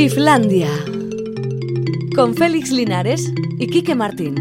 Islandia. Con Félix Linares y Quique Martín.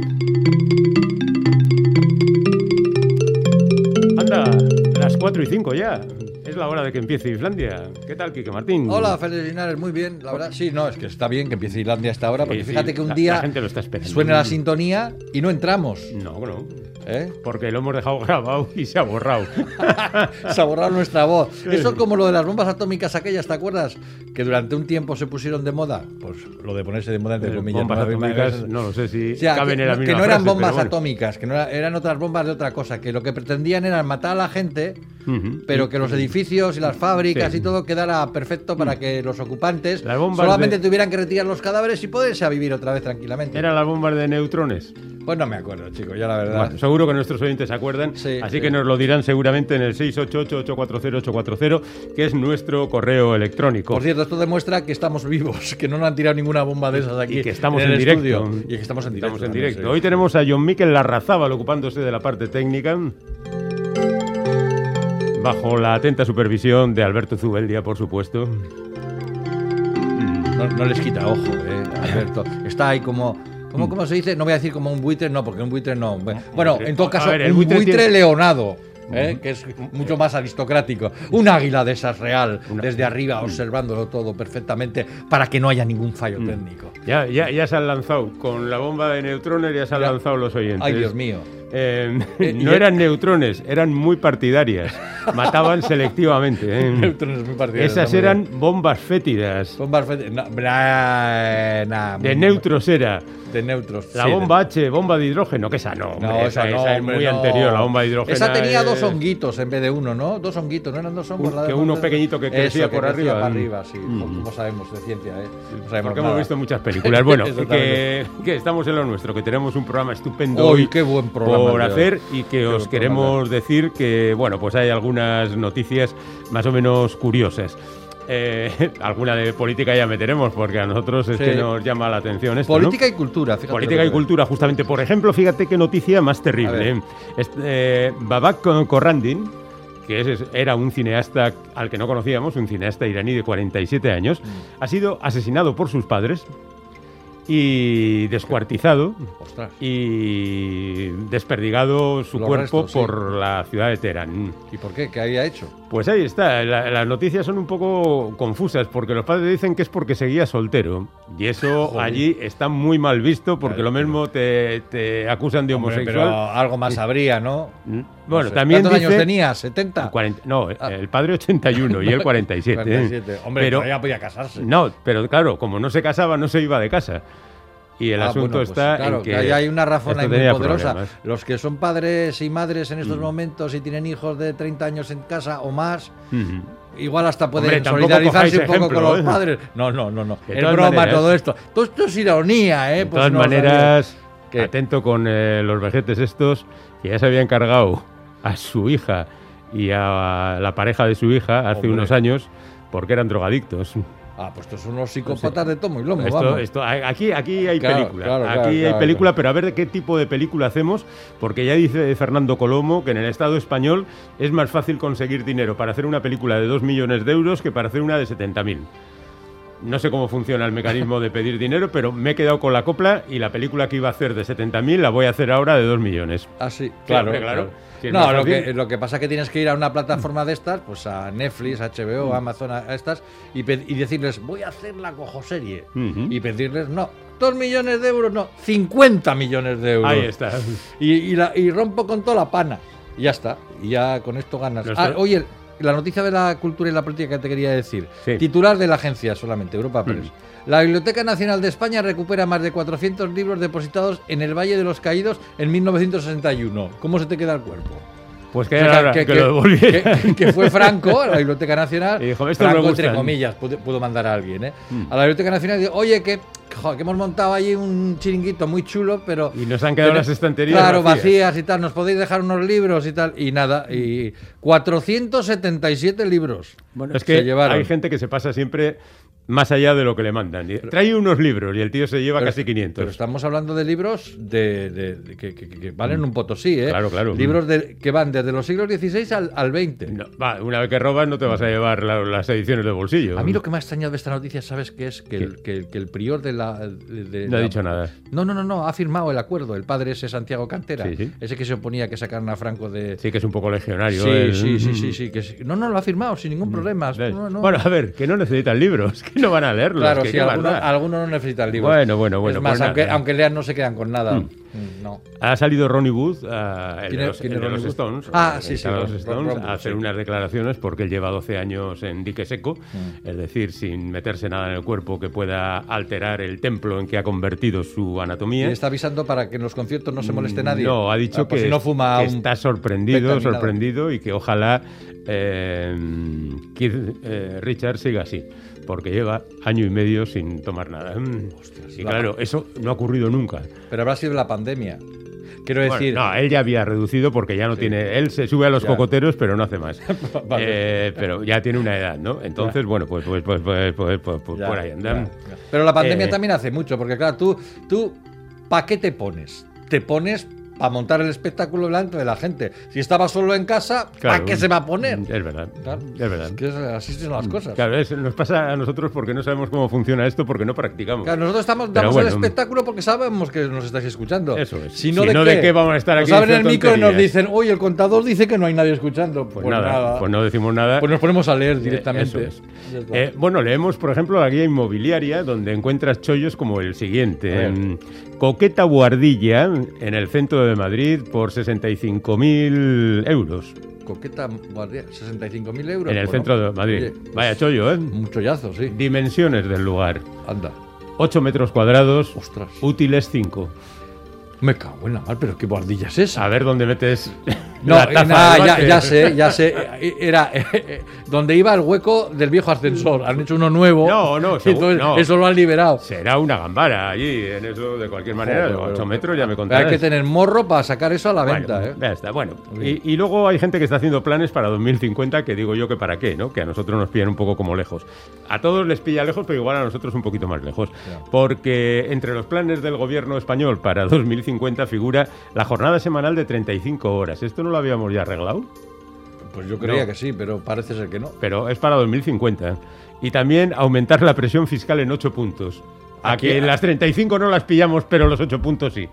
Anda, las 4 y 5 ya. Es la hora de que empiece Islandia. ¿Qué tal, Quique Martín? Hola, Félix Linares, muy bien, la verdad. Sí, no, es que está bien que empiece Islandia a esta hora, porque Sí, sí, fíjate que un la- día la gente lo está esperando. suena la sintonía y no entramos. No, no. ¿Eh? Porque lo hemos dejado grabado y se ha borrado. Se ha borrado nuestra voz. Eso es como lo de las bombas atómicas aquellas, ¿te acuerdas? Que durante un tiempo se pusieron de moda. Pues lo de ponerse de moda entre Eh, comillas. bombas ¿no? atómicas, no lo sé si O sea, caben que, en la no- que misma no eran bombas bueno. atómicas, que no era- eran otras bombas de otra cosa, que lo que pretendían era matar a la gente, Ujú. pero que los edificios y las fábricas Sí. y todo quedara perfecto para que los ocupantes solamente de- tuvieran que retirar los cadáveres y poderse a vivir otra vez tranquilamente. ¿Eran las bombas de neutrones? Pues no me acuerdo, chicos, ya la verdad. Bueno, seguro que nuestros oyentes se acuerdan, Sí, así sí. que nos lo dirán seguramente en el 688-840-840, que es nuestro correo electrónico. Por cierto, esto demuestra que estamos vivos, que no nos han tirado ninguna bomba de esas aquí. y que estamos en en, el directo. estudio. Y que estamos en directo. Estamos en directo. Hoy tenemos a John Miquel Larrazábal ocupándose de la parte técnica. Bajo la atenta supervisión de Alberto Zubeldia, por supuesto. No, no les quita ojo, eh, Alberto. Está ahí como. ¿Cómo, ¿Cómo se dice? No voy a decir como un buitre, no, porque un buitre no. Bueno, en todo caso, ver, el un buitre buitre, tiene- leonado. Eh, que es mucho más aristocrático. Un águila de esas real, desde arriba, observándolo todo perfectamente, para que no haya ningún fallo técnico. Ya, ya, ya se han lanzado. Con la bomba de neutrones ya se han Ya. lanzado los oyentes. Ay, Dios mío. Eh, Eh, no eran neutrones, eran muy partidarias. Mataban selectivamente. ¿eh? Neutrones muy partidarios, Esas eran bombas fétidas. Bombas fe- no, nah, De neutros era. De neutros. La sí, de- bomba H, bomba de hidrógeno, que esa no. hombre, No, esa, no, es hombre, muy anterior, la bomba de hidrógeno. Esa tenía dos es- honguitos en vez de uno, ¿no? Dos honguitos, ¿no eran dos hongos? Un- que uno pequeñito que crecía que por arriba. para arriba, sí. Mm. Como sabemos de ciencia, ¿eh? No sabemos Porque nada. hemos visto muchas películas. Bueno, que, que estamos en lo nuestro, que tenemos un programa estupendo hoy qué buen programa por hacer y que Qué os queremos decir que, bueno, pues hay algunas noticias más o menos curiosas. Eh, alguna de política ya meteremos porque a nosotros es Sí. que nos llama la atención esto, ¿no? Política y cultura, fíjate. Política y cultura, justamente. Por ejemplo, fíjate qué noticia más terrible. ¿eh? Este, eh, Babak Corrandin, que es- era un cineasta al que no conocíamos, un cineasta iraní de 47 años, Mm. ha sido asesinado por sus padres y descuartizado Ostras. y desperdigado su Los cuerpo restos, sí. por la ciudad de Teherán. ¿Y por qué? ¿Qué había hecho? Pues ahí está, la- las noticias son un poco confusas porque los padres dicen que es porque seguía soltero y eso Joder. allí está muy mal visto porque Claro, lo mismo te, te acusan de Hombre, homosexual. pero algo más habría, ¿no? Mm, No Bueno, sé. también ¿Cuántos dice años tenía? ¿70? 40 no, Ah. el padre 81 y él 47. ¿eh? 47. Hombre, pero todavía podía casarse. no, pero claro, como no se casaba, no se iba de casa. Y el Ah, asunto bueno, pues está claro, en que ahí hay una razón ahí muy poderosa. problemas. Mm. Los que son padres y madres en estos momentos y tienen hijos de 30 años en casa o más, Ujú. igual hasta pueden Hombre, solidarizarse un poco con los ¿eh? padres. No, no, no, no. Es broma maneras- todo esto. Todo esto es ironía, ¿eh? De Pues todas no maneras, atento con eh, los vejetes estos, que ya se habían cargado a su hija y a la pareja de su hija hace Hombre. unos años porque eran drogadictos. Ah, pues estos son unos psicópatas de tomo y lomo, Esto, vamos. esto- aquí, aquí hay Claro, película. claro, claro, aquí hay película, pero a ver de qué tipo de película hacemos, porque ya dice Fernando Colomo que en el Estado español es más fácil conseguir dinero para hacer una película de 2 millones de euros que para hacer una de 70.000. No sé cómo funciona el mecanismo de pedir dinero, pero me he quedado con la copla y la película que iba a hacer de 70.000 la voy a hacer ahora de 2 millones. Ah, sí, Claro, claro, no, lo que, lo que pasa es que tienes que ir a una plataforma de estas, pues a Netflix, HBO, Mm. Amazon, a estas, y, decirles, voy a hacer la cojoserie. Ujú. Y pedirles, no, dos millones de euros, no, 50 millones de euros. Ahí está. Y, y la- y rompo con toda la pana. Y ya está. Y ya con esto ganas. Ah, oye, la noticia de la cultura y la política que te quería decir. Sí. Titular de la agencia solamente, Europa Mm. Press. La Biblioteca Nacional de España recupera más de 400 libros depositados en el Valle de los Caídos en 1961. ¿Cómo se te queda el cuerpo? Pues que, O sea, era que, lo devolviera. que- que fue Franco, a la Biblioteca Nacional. Y dijo, "Esto Franco, gustan". entre comillas, pudo, pudo mandar a alguien, ¿eh? Mm. A la Biblioteca Nacional y dijo, oye, que, joder, que hemos montado allí un chiringuito muy chulo, pero. Y nos han quedado las estanterías Claro, vacías. vacías. y tal. Nos podéis dejar unos libros y tal. Y nada. Y 477 libros. Bueno, es se que llevaron. hay gente que se pasa siempre más allá de lo que le mandan. Trae unos libros y el tío se lleva Pero- casi 500. Pero estamos hablando de libros de, de- de- que, que- que valen un potosí, ¿eh? Mm. Claro, claro. Libros de, que van desde los siglos XVI al, al XX. No, va, una vez que robas no te vas a llevar la- las ediciones de bolsillo. A mí lo que me ha extrañado de esta noticia, ¿sabes qué es? Que, el, que, el- prior de la... No ha dicho nada. No, no, no, no, ha firmado el acuerdo. El padre ese Santiago Cantera. Sí, sí. Ese que se oponía a que sacaran a Franco de... Sí que es un poco legionario. Sí, el- sí, sí, sí, sí, que. No, no, lo ha firmado sin ningún problema. No, no. Bueno, a ver, que no necesitan libros, no van a leerlos. Claro, que sí, qué más algunos, da. algunos no necesitan libros. Bueno, bueno, bueno, Es más, pues aunque, nada. aunque lean, no se quedan con nada. Mm, No. Ha salido Ronnie Wood, ah, el ¿Quién de es- los, el es de los? Stones, Ah, sí, sí, los Stones, Ron a hacer sí. unas declaraciones porque él lleva 12 años en dique seco, Mm. es decir, sin meterse nada en el cuerpo que pueda alterar el templo en que ha convertido su Y anatomía. está avisando para que en los conciertos no se moleste nadie. No, ha dicho Ah, por que, si no fuma que está sorprendido, sorprendido y que ojalá eh, Keith eh, Richards siga así, porque lleva año y medio sin tomar nada. Mm. y la- claro, eso no ha ocurrido nunca. Pero habrá sido la pandemia. Quiero Bueno, decir, no, él ya había reducido porque ya no tiene. Él se sube a los Ya. cocoteros, pero no hace más. Vale. Eh, pero ya tiene una edad, ¿no? Entonces, bueno, pues, pues, pues, pues, pues, pues, pues ya, por ahí andan. Pero la pandemia Eh, también hace mucho, porque claro, tú, tú ¿para qué te pones? Te pones para montar el espectáculo delante de la gente. Si estaba solo en casa, ¿para Claro. qué se va a poner? Es verdad. Claro. Es verdad. Es que es- así son las cosas. Claro, es- nos pasa a nosotros porque no sabemos cómo funciona esto, porque no practicamos. Claro, nosotros estamos, damos el espectáculo porque sabemos que nos estáis escuchando. Eso es. Si no, Si de, no, qué? ¿de qué vamos a estar aquí Nos abren el micro y nos dicen, oye, el contador dice que no hay nadie escuchando. Pues, nada, pues no decimos nada. Pues nos ponemos a leer Eh, directamente. eso es. Eh, bueno, leemos, por ejemplo, la guía inmobiliaria, donde encuentras chollos como el A siguiente. En Coqueta Guardilla, en el centro de Madrid, por 65.000 euros. Coqueta guardia, 65.000 euros. En el Bueno, centro de Madrid. oye, pues, Vaya chollo, ¿eh? Un chollazo, sí. Dimensiones del lugar. Anda. 8 metros cuadrados, Ostras. útiles 5. Me cago en la mar, pero qué guardilla es esa. A ver dónde metes No, la eh, taza nada, del ya, sé, ya sé. Eh, Era eh, eh, donde iba el hueco del viejo ascensor. Han hecho uno nuevo. No, no, entonces no. eso lo han liberado. Será una gambara allí, en eso, de cualquier manera. Joder, 8 pero- metros, ya me contarás. hay que tener morro para sacar eso a la venta, Bueno, ¿eh? ya está, bueno. Y, y luego hay gente que está haciendo planes para 2050 que digo yo que para qué, ¿no? Que a nosotros nos pillan un poco como lejos. A todos les pilla lejos, pero igual a nosotros un poquito más lejos. Porque entre los planes del gobierno español para 2050 figura la jornada semanal de 35 horas. ¿Esto no lo habíamos ya arreglado? Pues yo creía No. que sí, pero parece ser que no. Pero es para 2050. Y también aumentar la presión fiscal en 8 puntos. A Aquí- que las 35 no las pillamos, pero los 8 puntos sí.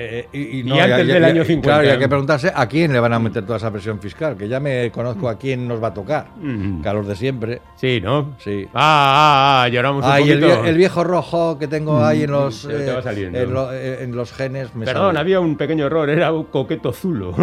Eh, y, Y antes del año 50. Claro, y hay que preguntarse a quién le van a meter toda esa presión fiscal, que ya me conozco a quién nos va a tocar. Mm. Que a los de siempre. Sí, ¿no? Sí. Ah, ah, ah, lloramos un Ay, el, poquito. vie- el viejo rojo que tengo ahí en los, te va eh, en, lo- eh, en los genes. Me Perdón, sale. había un pequeño error, era un coqueto zulo.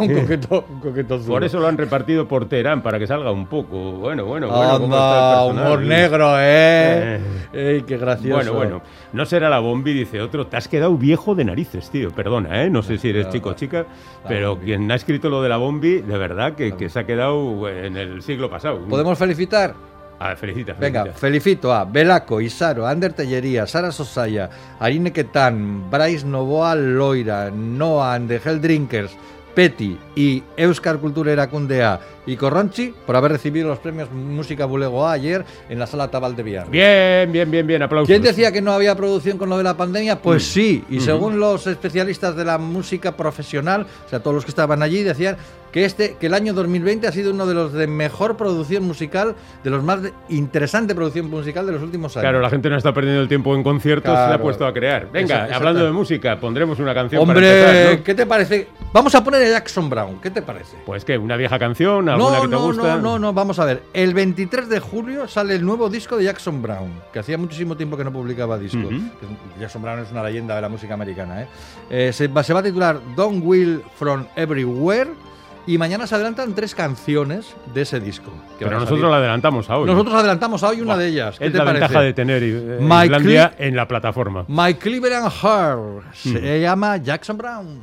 Un coqueto, un coqueto azul. Por eso lo han repartido por Teherán, para que salga un poco. Bueno, bueno, bueno. ¿cómo está Anda, el humor negro, ¿eh? Ey, qué gracioso. Bueno, bueno. No será la bombi, dice otro. Te has quedado viejo de narices, tío. Perdona, ¿eh? No sé si eres la- chico o chica, la pero quien ha escrito lo de la bombi, de verdad que, que se ha quedado en el siglo pasado. ¿Podemos felicitar? Ah, felicita, Venga, felicito a Belaco, Isaro, Ander Tellería, Sara Sosaya, Arine Ketan, Bryce Novoa Loira, Noah and the Hell Drinkers, Peti y Euskar Cultura Eracundea y Corronchi por haber recibido los premios Música Bulego A ayer en la sala Tabal de Villar. Bien, bien, bien, bien. Aplausos. ¿Quién decía que no había producción con lo de la pandemia? Pues Mm. sí, y según los especialistas de la música profesional, o sea, todos los que estaban allí, decían que este que el año 2020 ha sido uno de los de mejor producción musical, de los más de- interesante producción musical de los últimos años. Claro, la gente no está perdiendo el tiempo en conciertos, se ha Claro. puesto a crear. Venga, hablando de música, pondremos una canción para Hombre, empezar, ¿no? ¿qué te parece? Vamos a poner a Jackson Brown, ¿qué te parece? Pues que una vieja canción, alguna No, que te no, gusta. no, no, no, vamos a ver. El 23 de julio sale el nuevo disco de Jackson Brown, que hacía muchísimo tiempo que no publicaba disco. Ujú. Jackson Brown es una leyenda de la música americana. ¿eh? Eh, se, va, se va a titular Don't Will From Everywhere y mañana se adelantan tres canciones de ese disco. que Pero nosotros la adelantamos a hoy. Nosotros adelantamos a hoy una de ellas. ¿Qué es te la parece? ventaja de tener eh, Islandia en la plataforma. My Cleveland Heart Mm. se llama Jackson Brown.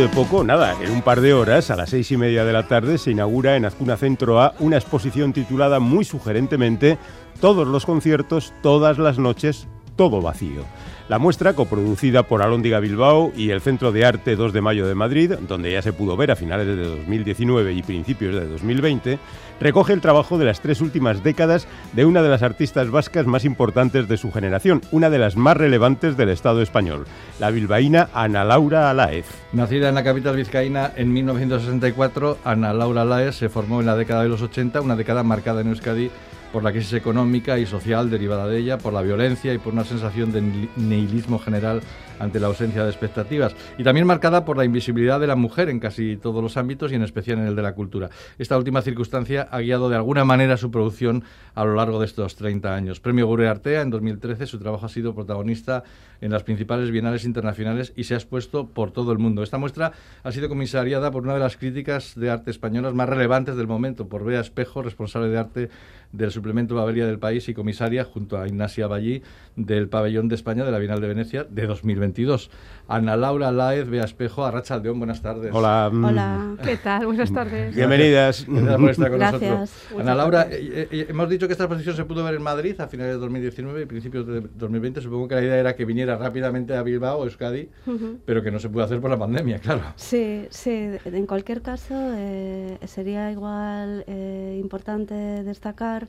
De poco, nada, en un par de horas, a las seis y media de la tarde, se inaugura en Azcuna Centro A una exposición titulada muy sugerentemente Todos los conciertos, todas las noches, todo vacío. La muestra, coproducida por Alóndiga Bilbao y el Centro de Arte 2 de Mayo de Madrid, donde ya se pudo ver a finales de 2019 y principios de 2020, recoge el trabajo de las tres últimas décadas de una de las artistas vascas más importantes de su generación, una de las más relevantes del Estado español, la bilbaína Ana Laura Alaez. Nacida en la capital vizcaína en 1964, Ana Laura Laes se formó en la década de los 80, una década marcada en Euskadi por la crisis económica y social derivada de ella, por la violencia y por una sensación de ni- nihilismo general ante la ausencia de expectativas, y también marcada por la invisibilidad de la mujer en casi todos los ámbitos y en especial en el de la cultura. Esta última circunstancia ha guiado de alguna manera su producción a lo largo de estos 30 años. Premio Gure Artea en 2013, su trabajo ha sido protagonista en las principales bienales internacionales y se ha expuesto por todo el mundo. Esta muestra ha sido comisariada por una de las críticas de arte españolas más relevantes del momento, por Bea Espejo, responsable de arte del suplemento Babelia del País y comisaria junto a Ignacia Ballí del Pabellón de España de la Bienal de Venecia de 2022. Ana Laura Laez, Bea Espejo, Arracha Aldeón, buenas tardes. Hola. Hola, ¿qué tal? Buenas tardes. Bienvenidas. Gracias por estar con Gracias. nosotros. Ana Laura, gracias. eh, eh, hemos dicho que esta exposición se pudo ver en Madrid a finales de 2019 y principios de 2020. Supongo que la idea era que viniera rápidamente a Bilbao, Euskadi, Ujú. pero que no se pudo hacer por la pandemia, claro. Sí, sí, en cualquier caso eh, sería igual eh, importante destacar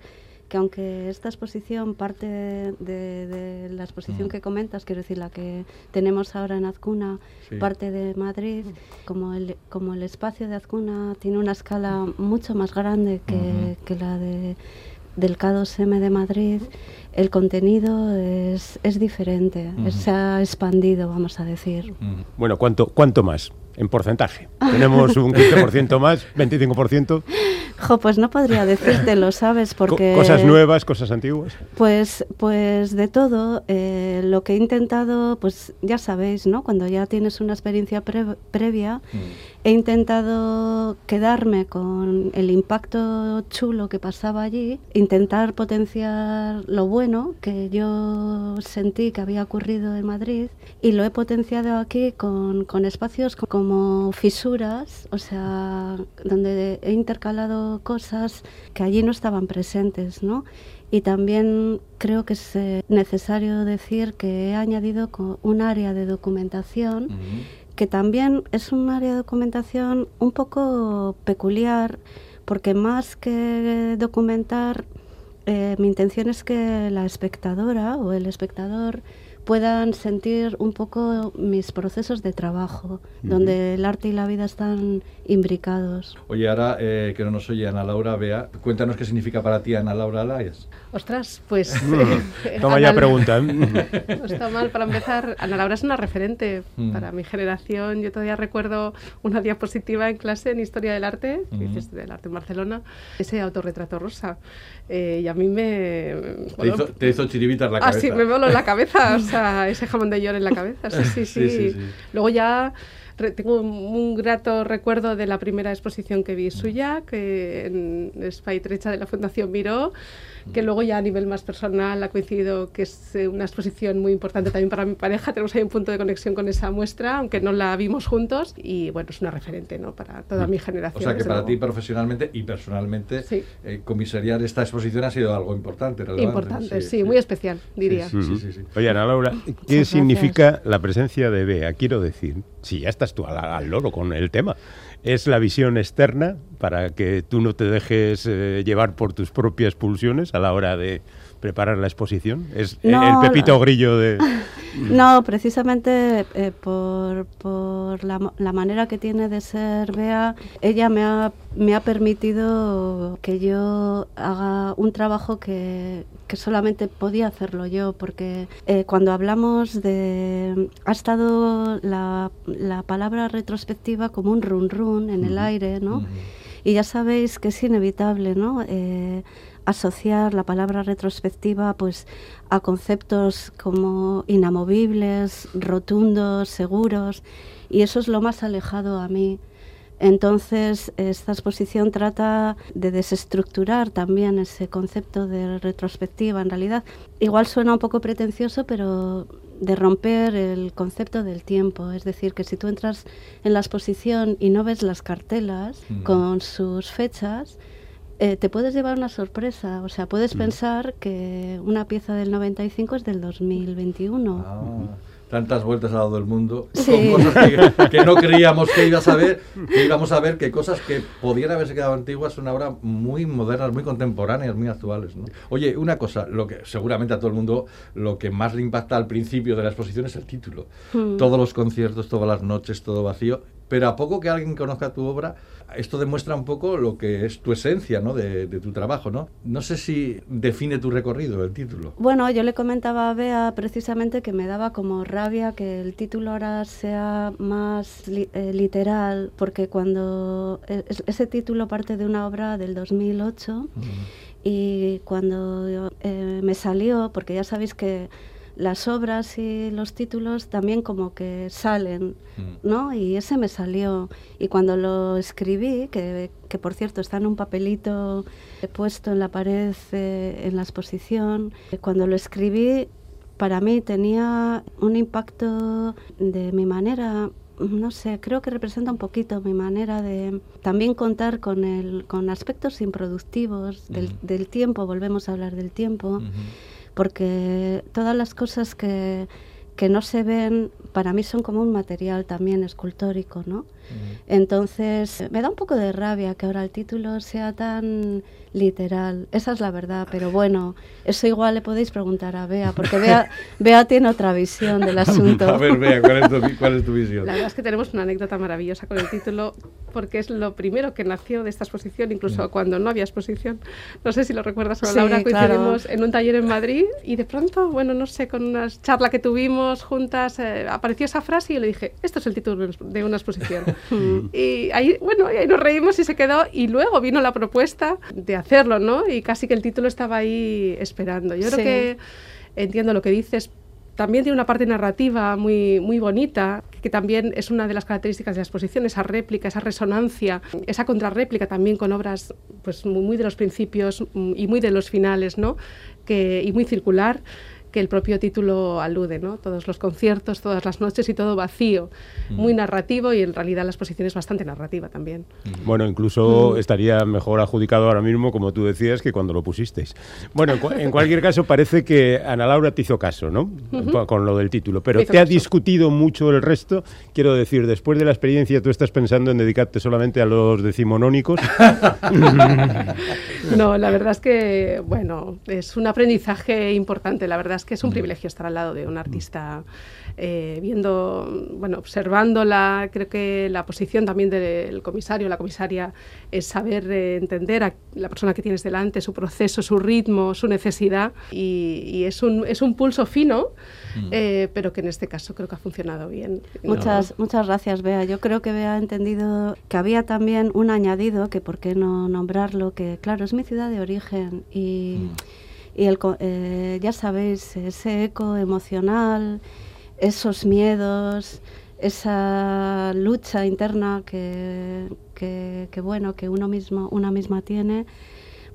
que aunque esta exposición parte de, de la exposición Mm. que comentas, quiero decir la que tenemos ahora en Azcuna, Sí. parte de Madrid, como el, como el espacio de Azcuna tiene una escala mucho más grande que, que la de, del K2M de Madrid, el contenido es, es diferente, se ha expandido, vamos a decir. Mm. Bueno, ¿cuánto, ¿cuánto más? En porcentaje. Tenemos un 15% más, 25%. Jo, pues no podría decírtelo, ¿sabes? Co- Porque Cosas nuevas, cosas antiguas. Pues, pues de todo, eh, lo que he intentado, pues ya sabéis, ¿no? Cuando ya tienes una experiencia pre- previa, Mm. He intentado quedarme con el impacto chulo que pasaba allí, intentar potenciar lo bueno que yo sentí que había ocurrido en Madrid y lo he potenciado aquí con, con espacios co- como fisuras, o sea, donde he intercalado cosas que allí no estaban presentes, ¿no? Y también creo que es eh, necesario decir que he añadido un área de documentación Mm. Que también es un área de documentación un poco peculiar, porque más que documentar, eh, mi intención es que la espectadora o el espectador puedan sentir un poco mis procesos de trabajo, donde el arte y la vida están imbricados. Oye, ahora eh, que no nos oye Ana Laura, vea, cuéntanos qué significa para ti Ana Laura Laes. Ostras, pues. eh, Toma ya Ana- pregunta. ¿eh? No está mal para empezar. Ana Laura es una referente Mm. para mi generación. Yo todavía recuerdo una diapositiva en clase en Historia del Arte, que Mm. hiciste del arte en Barcelona, ese autorretrato rosa. Eh, y a mí me. Te bueno, hizo, te hizo chiribitas la Ah, cabeza. sí, me voló en la cabeza, o sea, ese jamón de york en la cabeza, sí, sí, Sí, sí. sí, sí. Luego ya tengo un, grato recuerdo de la primera exposición que vi suya, que en Espai Trecha de la Fundación Miró. Que luego ya a nivel más personal ha coincidido que es eh, una exposición muy importante también para mi pareja, tenemos ahí un punto de conexión con esa muestra, aunque no la vimos juntos, y bueno, es una referente, ¿no?, para toda mi generación. O sea que para luego. ti profesionalmente y personalmente Sí. eh, comisariar esta exposición ha sido algo importante, relevante. Importante, sí, muy especial, diría. Sí, sí, sí, sí. Oye, Ana Laura, ¿qué gracias. significa la presencia de Bea? Quiero decir, si ya estás tú al, al loro con el tema, ¿es la visión externa para que tú no te dejes eh, llevar por tus propias pulsiones a la hora de preparar la exposición? ¿Es No, el pepito grillo de...? No, precisamente eh, por, por la, la manera que tiene de ser Bea, ella me ha, me ha permitido que yo haga un trabajo que, que solamente podía hacerlo yo, porque eh, cuando hablamos de... ha estado la, la palabra retrospectiva como un run run en el aire, ¿no? Y ya sabéis que es inevitable, ¿no? Eh, asociar la palabra retrospectiva pues a conceptos como inamovibles, rotundos, seguros, y eso es lo más alejado a mí. Entonces, esta exposición trata de desestructurar también ese concepto de retrospectiva. En realidad, igual suena un poco pretencioso, pero de romper el concepto del tiempo. Es decir, que si tú entras en la exposición y no ves las cartelas con sus fechas, eh, te puedes llevar una sorpresa. O sea, puedes pensar que una pieza del 95 es del 2021. Ah, tantas vueltas al lado del mundo Sí. con cosas que, que no creíamos que ibas a ver, que íbamos a ver que cosas que podían haberse quedado antiguas son ahora muy modernas, muy contemporáneas, muy actuales. ¿no? Oye, una cosa, lo que seguramente a todo el mundo lo que más le impacta al principio de la exposición es el título. Mm. Todos los conciertos, todas las noches, todo vacío. Pero a poco que alguien conozca tu obra, esto demuestra un poco lo que es tu esencia ¿no? de, de tu trabajo. ¿no? no sé si define tu recorrido el título. Bueno, yo le comentaba a Bea precisamente que me daba como rabia que el título ahora sea más li- eh, literal, porque cuando e- es- ese título parte de una obra del 2008 y cuando eh, me salió, porque ya sabéis que las obras y los títulos también como que salen, Mm. ¿no? Y ese me salió. Y cuando lo escribí, que, que por cierto está en un papelito puesto en la pared eh, en la exposición, eh, cuando lo escribí, para mí tenía un impacto de mi manera, no sé, creo que representa un poquito mi manera de también contar con, el, con aspectos improductivos del, Ujú. del tiempo, volvemos a hablar del tiempo Ujú. Porque todas las cosas que, que no se ven para mí son como un material también escultórico, ¿no? Entonces me da un poco de rabia que ahora el título sea tan literal, esa es la verdad, pero bueno, eso igual le podéis preguntar a Bea, porque Bea, Bea tiene otra visión del asunto. A ver, vea, ¿cuál es tu, cuál es tu visión? La verdad es que tenemos una anécdota maravillosa con el título, porque es lo primero que nació de esta exposición, incluso cuando no había exposición. No sé si lo recuerdas, con Sí, Laura claro. coincidimos en un taller en Madrid y de pronto, bueno, no sé, con una charla que tuvimos juntas, eh, apareció esa frase y yo le dije, esto es el título de una exposición. y ahí, bueno, y ahí nos reímos y se quedó. Y luego vino la propuesta de hacerlo, ¿no? Y casi que el título estaba ahí esperando. Yo Sí. creo que entiendo lo que dices, también tiene una parte narrativa muy, muy bonita, que también es una de las características de la exposición, esa réplica, esa resonancia, esa contrarréplica también con obras pues, muy, muy de los principios mm, y muy de los finales, ¿no? que, y muy circular, que el propio título alude, ¿no? Todos los conciertos, todas las noches y todo vacío, muy narrativo y en realidad la exposición es bastante narrativa también. Bueno, incluso estaría mejor adjudicado ahora mismo, como tú decías, que cuando lo pusisteis. Bueno, en, cua- en cualquier caso, parece que Ana Laura te hizo caso, ¿no? Con lo del título. Pero te ha caso. discutido mucho el resto. Quiero decir, después de la experiencia, ¿tú estás pensando en dedicarte solamente a los decimonónicos? No, la verdad es que, bueno, es un aprendizaje importante. La verdad es que es un privilegio estar al lado de un artista, eh, viendo, bueno, observándola. Creo que la posición también del comisario, la comisaria, es saber eh, entender a la persona que tienes delante, su proceso, su ritmo, su necesidad. Y, y es, un, es un pulso fino, eh, pero que en este caso creo que ha funcionado bien. Muchas, muchas gracias, Bea. Yo creo que Bea ha entendido que había también un añadido, que por qué no nombrarlo, que claro, es mi ciudad de origen y, y el, eh, ya sabéis, ese eco emocional, esos miedos, esa lucha interna que, que, que, bueno, que uno mismo, una misma tiene,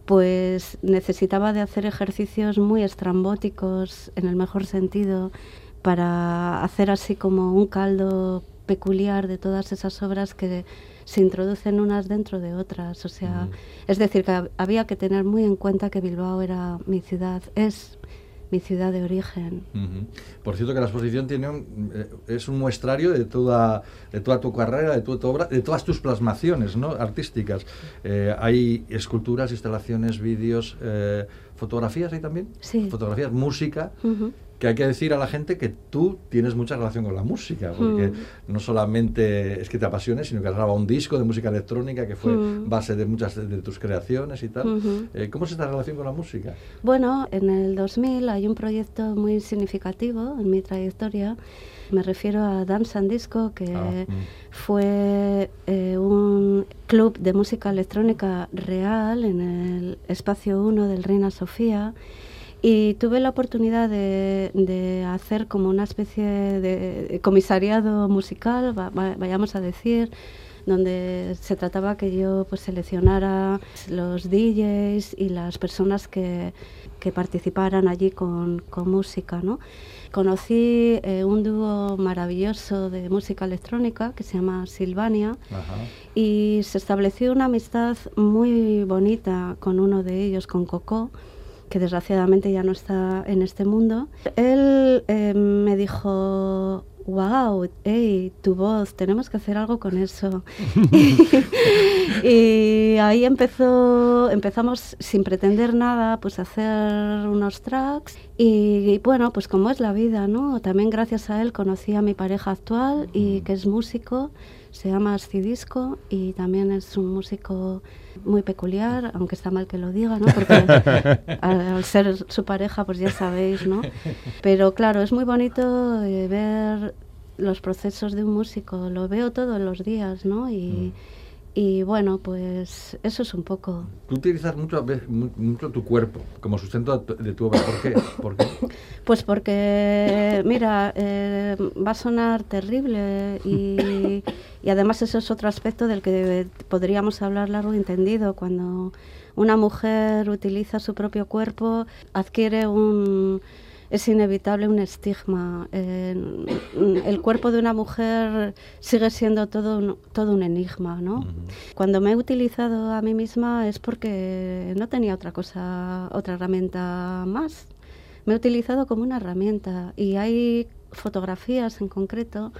pues necesitaba de hacer ejercicios muy estrambóticos, en el mejor sentido, para hacer así como un caldo peculiar de todas esas obras que se introducen unas dentro de otras. O sea, es decir, que hab- había que tener muy en cuenta que Bilbao era mi ciudad, es mi ciudad de origen. Por cierto que la exposición tiene un, eh, es un muestrario de toda, de toda tu carrera, de toda tu obra, de todas tus plasmaciones ¿no? artísticas. Eh, hay esculturas, instalaciones, vídeos, eh, fotografías ahí también. Sí. Fotografías, música. Que hay que decir a la gente que tú tienes mucha relación con la música, porque Mm. no solamente es que te apasione, sino que has grabado un disco de música electrónica que fue Mm. base de muchas de, de tus creaciones y tal. Ujú. Eh, ¿Cómo es esta relación con la música? Bueno, en el 2000 hay un proyecto muy significativo en mi trayectoria. Me refiero a Dance and Disco, que Ah, mm. fue eh, un club de música electrónica real en el espacio 1 del Reina Sofía. Y tuve la oportunidad de, de hacer como una especie de comisariado musical, va- va- vayamos a decir, donde se trataba que yo pues seleccionara los DJs y las personas que, que participaran allí con, con música, ¿no? Conocí eh, un dúo maravilloso de música electrónica que se llama Silvania Ajá. y se estableció una amistad muy bonita con uno de ellos, con Coco, que desgraciadamente ya no está en este mundo. Él eh, me dijo, wow, hey, tu voz, tenemos que hacer algo con eso. y ahí empezó, empezamos sin pretender nada, pues a hacer unos tracks y, y bueno, pues como es la vida, ¿no? También gracias a él conocí a mi pareja actual y que es músico, se llama Ascidisco y también es un músico muy peculiar, aunque está mal que lo diga, ¿no? Porque al, al ser su pareja, pues ya sabéis, ¿no? Pero claro, es muy bonito eh, ver los procesos de un músico, lo veo todos los días, ¿no? Y, y bueno, pues eso es un poco. Tú utilizas mucho, mucho tu cuerpo como sustento de tu- de tu obra. ¿Por qué? ¿Por qué? Pues porque, mira, eh, va a sonar terrible y, y además eso es otro aspecto del que podríamos hablar largo y entendido. Cuando una mujer utiliza su propio cuerpo, adquiere un... Es inevitable un estigma. Eh, el cuerpo de una mujer sigue siendo todo un, todo un enigma, ¿no? Cuando me he utilizado a mí misma es porque no tenía otra cosa, otra herramienta más me he utilizado como una herramienta y hay fotografías en concreto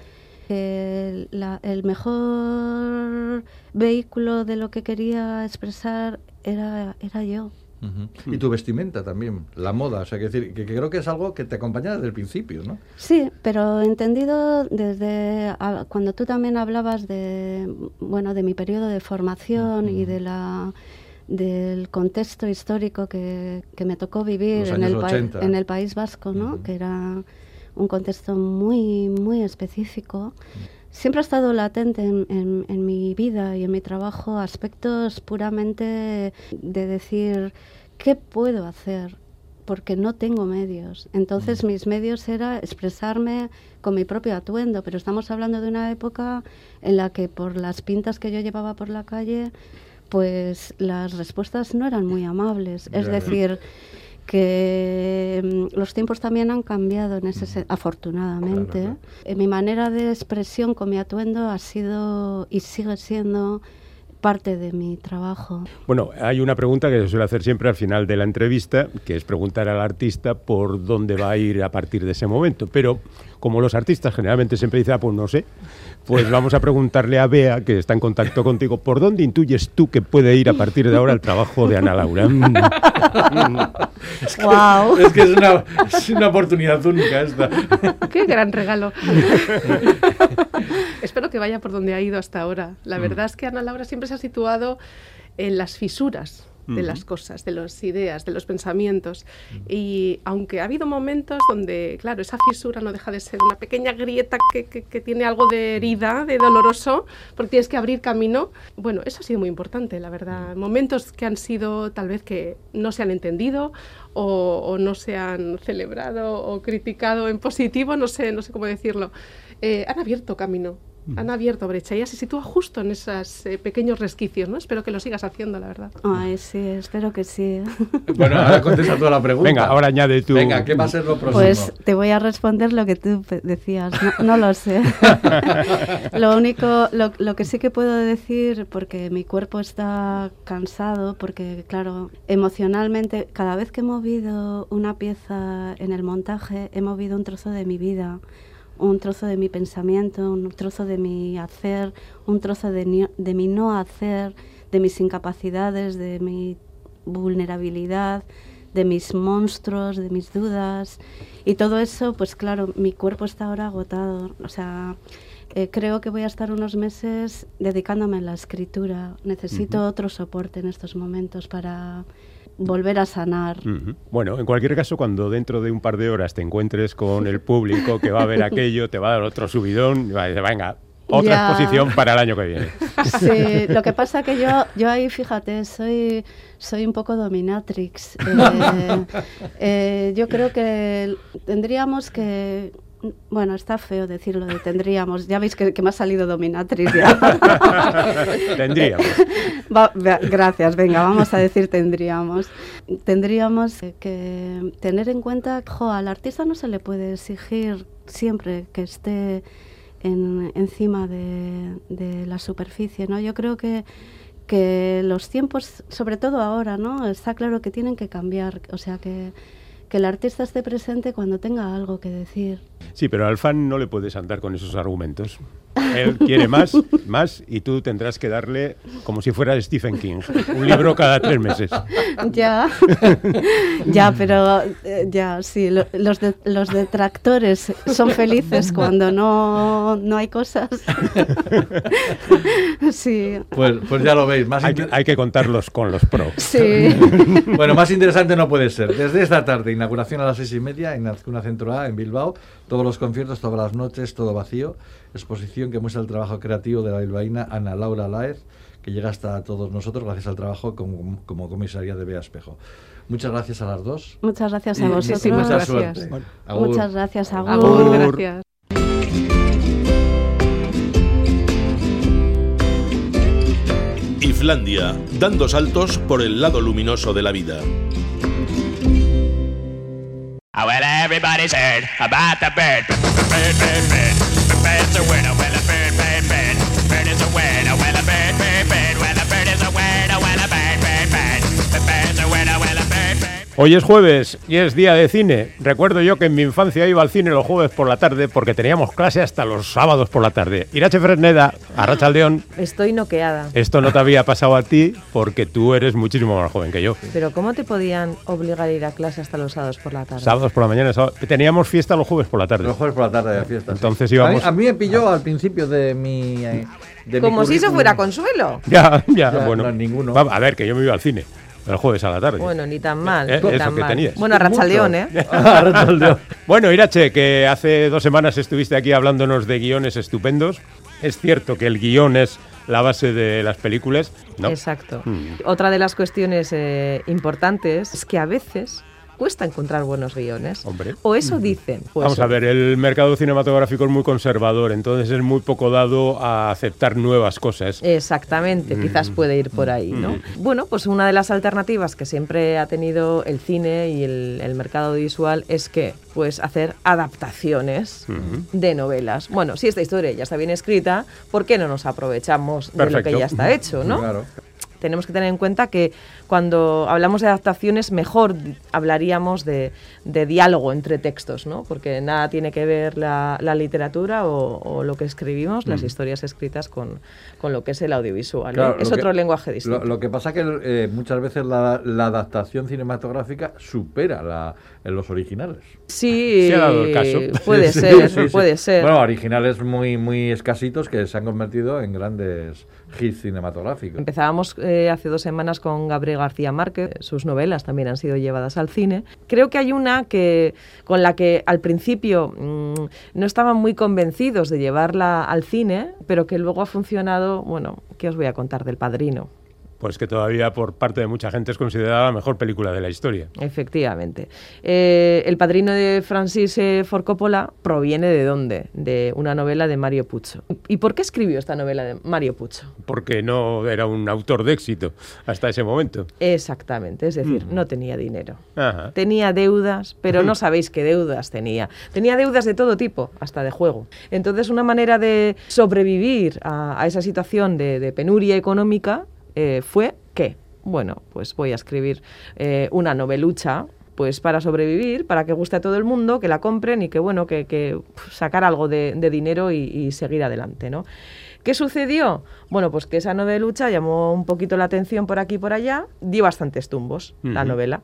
que la- el mejor vehículo de lo que quería expresar era, era yo. Ujú. Y tu vestimenta también, la moda, o sea, que, decir, que, que creo que es algo que te acompaña desde el principio, ¿no? Sí, pero entendido desde a- cuando tú también hablabas de bueno de mi periodo de formación y de la del contexto histórico que, que me tocó vivir en el, años pa- 80. en el País Vasco, ¿no? Ujú. Que era un contexto muy muy específico. Siempre ha estado latente en, en- en mi vida y en mi trabajo aspectos puramente de decir qué puedo hacer porque no tengo medios. Entonces mis medios era expresarme con mi propio atuendo, pero estamos hablando de una época en la que por las pintas que yo llevaba por la calle, pues las respuestas no eran muy amables. Es decir, que mm, los tiempos también han cambiado en ese se- afortunadamente. Claro, Eh, mi manera de expresión con mi atuendo ha sido y sigue siendo parte de mi trabajo. Bueno, hay una pregunta que se suele hacer siempre al final de la entrevista, que es preguntar al artista por dónde va a ir a partir de ese momento. Pero como los artistas generalmente siempre dicen, ah, pues no sé, pues vamos a preguntarle a Bea, que está en contacto contigo, ¿por dónde intuyes tú que puede ir a partir de ahora el trabajo de Ana Laura? Mm. ¡Wow! Es que es una, es una oportunidad única esta. ¡Qué gran regalo! Espero que vaya por donde ha ido hasta ahora. La verdad es que Ana Laura siempre se ha situado en las fisuras de las cosas, de las ideas, de los pensamientos. Y aunque ha habido momentos donde, claro, esa fisura no deja de ser una pequeña grieta que, que- que tiene algo de herida, de doloroso, porque tienes que abrir camino, bueno, eso ha sido muy importante, la verdad. Momentos que han sido tal vez que no se han entendido o, o no se han celebrado o criticado en positivo, no sé, no sé cómo decirlo, eh, han abierto camino. Han abierto brecha. Ella se sitúa justo en esos eh, pequeños resquicios, ¿no? Espero que lo sigas haciendo, la verdad. Ay, sí, espero que sí. Bueno, ahora contesta toda la pregunta. Venga, ahora añade tú. Venga, ¿qué va a ser lo próximo? Pues te voy a responder lo que tú decías. No, no lo sé. lo único, lo, lo que sí que puedo decir, porque mi cuerpo está cansado, porque claro, emocionalmente, cada vez que he movido una pieza en el montaje, he movido un trozo de mi vida, un trozo de mi pensamiento, un trozo de mi hacer, un trozo de, ni- de mi no hacer, de mis incapacidades, de mi vulnerabilidad, de mis monstruos, de mis dudas. Y todo eso, pues claro, mi cuerpo está ahora agotado. O sea, eh, creo que voy a estar unos meses dedicándome a la escritura. Necesito otro soporte en estos momentos para volver a sanar. Bueno, en cualquier caso, cuando dentro de un par de horas te encuentres con el público que va a ver aquello, te va a dar otro subidón y va a decir, venga, otra Ya. exposición para el año que viene. Sí, lo que pasa que yo, yo ahí, fíjate, soy, soy un poco dominatrix. Eh, eh, yo creo que tendríamos que... Bueno, está feo decirlo de tendríamos. Ya veis que, que me ha salido dominatrix ya. Tendríamos. Va- va- gracias, venga, vamos a decir tendríamos. Tendríamos que tener en cuenta que jo, al artista no se le puede exigir siempre que esté en- encima de, de la superficie, ¿no? Yo creo que, que los tiempos, sobre todo ahora, ¿no? Está claro que tienen que cambiar, o sea, que, que el artista esté presente cuando tenga algo que decir. Sí, pero al fan no le puedes andar con esos argumentos. Él quiere más, más, y tú tendrás que darle como si fuera Stephen King, un libro cada tres meses. Ya, ya, pero eh, ya, sí, lo- los, de- los detractores son felices cuando no, no hay cosas. Sí, Pues, pues ya lo veis. Más Hay que, inter- hay que contarlos con los pros. sí. Bueno, más interesante no puede ser. Desde esta tarde, inauguración a las seis y media en Azcuna Centro A, en Bilbao. Todos los conciertos, todas las noches, todo vacío. Exposición que muestra el trabajo creativo de la bilbaína Ana Laura Laez, que llega hasta todos nosotros gracias al trabajo como, como comisaría de Bea Espejo. Muchas gracias a las dos. Muchas gracias Y- a y vosotros. muchas mucha gracias. suerte. Agur. Muchas gracias, Agur. Agur, gracias. Islandia, dando saltos por el lado luminoso de la vida. Oh, well, everybody's heard about the bird. Bird, bird, bird. The bird's a winner. Well, a bird, bird, bird. Bird is a winner. Well, a bird, bird, Hoy es jueves y es día de cine. Recuerdo yo que en mi infancia iba al cine los jueves por la tarde porque teníamos clase hasta los sábados por la tarde. Irache Fresneda, Arrachaldeón, Estoy noqueada. esto no te había pasado a ti porque tú eres muchísimo más joven que yo. Pero ¿cómo te podían obligar a ir a clase hasta los sábados por la tarde? Sábados por la mañana, sábado- teníamos fiesta los jueves por la tarde. Los jueves por la tarde de fiesta. sí. Entonces A mí- íbamos- A mí, me pilló al principio de mi. eh, de mi Como si eso fuera consuelo. Ya, ya, Ya, bueno. no, ninguno. A ver, que yo me iba al cine el jueves a la tarde. Bueno, ni tan mal. Eh, ni tan que mal. tenías. Bueno, a Rachaldeón, ¿eh? Bueno, Irache, que hace dos semanas estuviste aquí hablándonos de guiones estupendos. Es cierto que el guion es la base de las películas, ¿no? Exacto. Mm. Otra de las cuestiones eh, importantes es que a veces cuesta encontrar buenos guiones. Hombre. O eso dicen. Pues Vamos a ver, el mercado cinematográfico es muy conservador, entonces es muy poco dado a aceptar nuevas cosas. Exactamente, quizás puede ir por ahí, ¿no? Bueno, pues una de las alternativas que siempre ha tenido el cine y el, el mercado visual es que, pues, hacer adaptaciones de novelas. Bueno, si esta historia ya está bien escrita, ¿por qué no nos aprovechamos de lo que ya está hecho, no? Claro. Tenemos que tener en cuenta que cuando hablamos de adaptaciones, mejor hablaríamos de, de diálogo entre textos, ¿no? Porque nada tiene que ver la, la literatura o, o lo que escribimos, las historias escritas, con, con lo que es el audiovisual. ¿eh? Es que- otro lenguaje distinto. Lo, lo que pasa que eh, muchas veces la, la adaptación cinematográfica supera la, en los originales. Sí, Se ha dado el caso. puede Sí, ser, sí, sí. puede ser. Bueno, originales muy, muy escasitos que se han convertido en grandes hits cinematográficos. Empezábamos eh, hace dos semanas con Gabriel García Márquez, sus novelas también han sido llevadas al cine. Creo que hay una que con la que al principio mm, no estaban muy convencidos de llevarla al cine, pero que luego ha funcionado, bueno, ¿qué os voy a contar del Padrino? Pues que todavía por parte de mucha gente es considerada la mejor película de la historia. Efectivamente. Eh, el Padrino de Francis eh, Ford Coppola proviene de dónde? De una novela de Mario Puzo. ¿Y por qué escribió esta novela de Mario Puzo? Porque no era un autor de éxito hasta ese momento. Exactamente, es decir, no tenía dinero. Ajá. Tenía deudas, pero no sabéis qué deudas tenía. Tenía deudas de todo tipo, hasta de juego. Entonces, una manera de sobrevivir a, a esa situación de, de penuria económica eh, fue que, bueno, pues voy a escribir eh, una novelucha pues para sobrevivir, para que guste a todo el mundo, que la compren y que, bueno, que, que, sacar algo de, de dinero y, y seguir adelante, ¿no? ¿Qué sucedió? Bueno, pues que esa novelucha llamó un poquito la atención por aquí y por allá, dio bastantes tumbos la novela.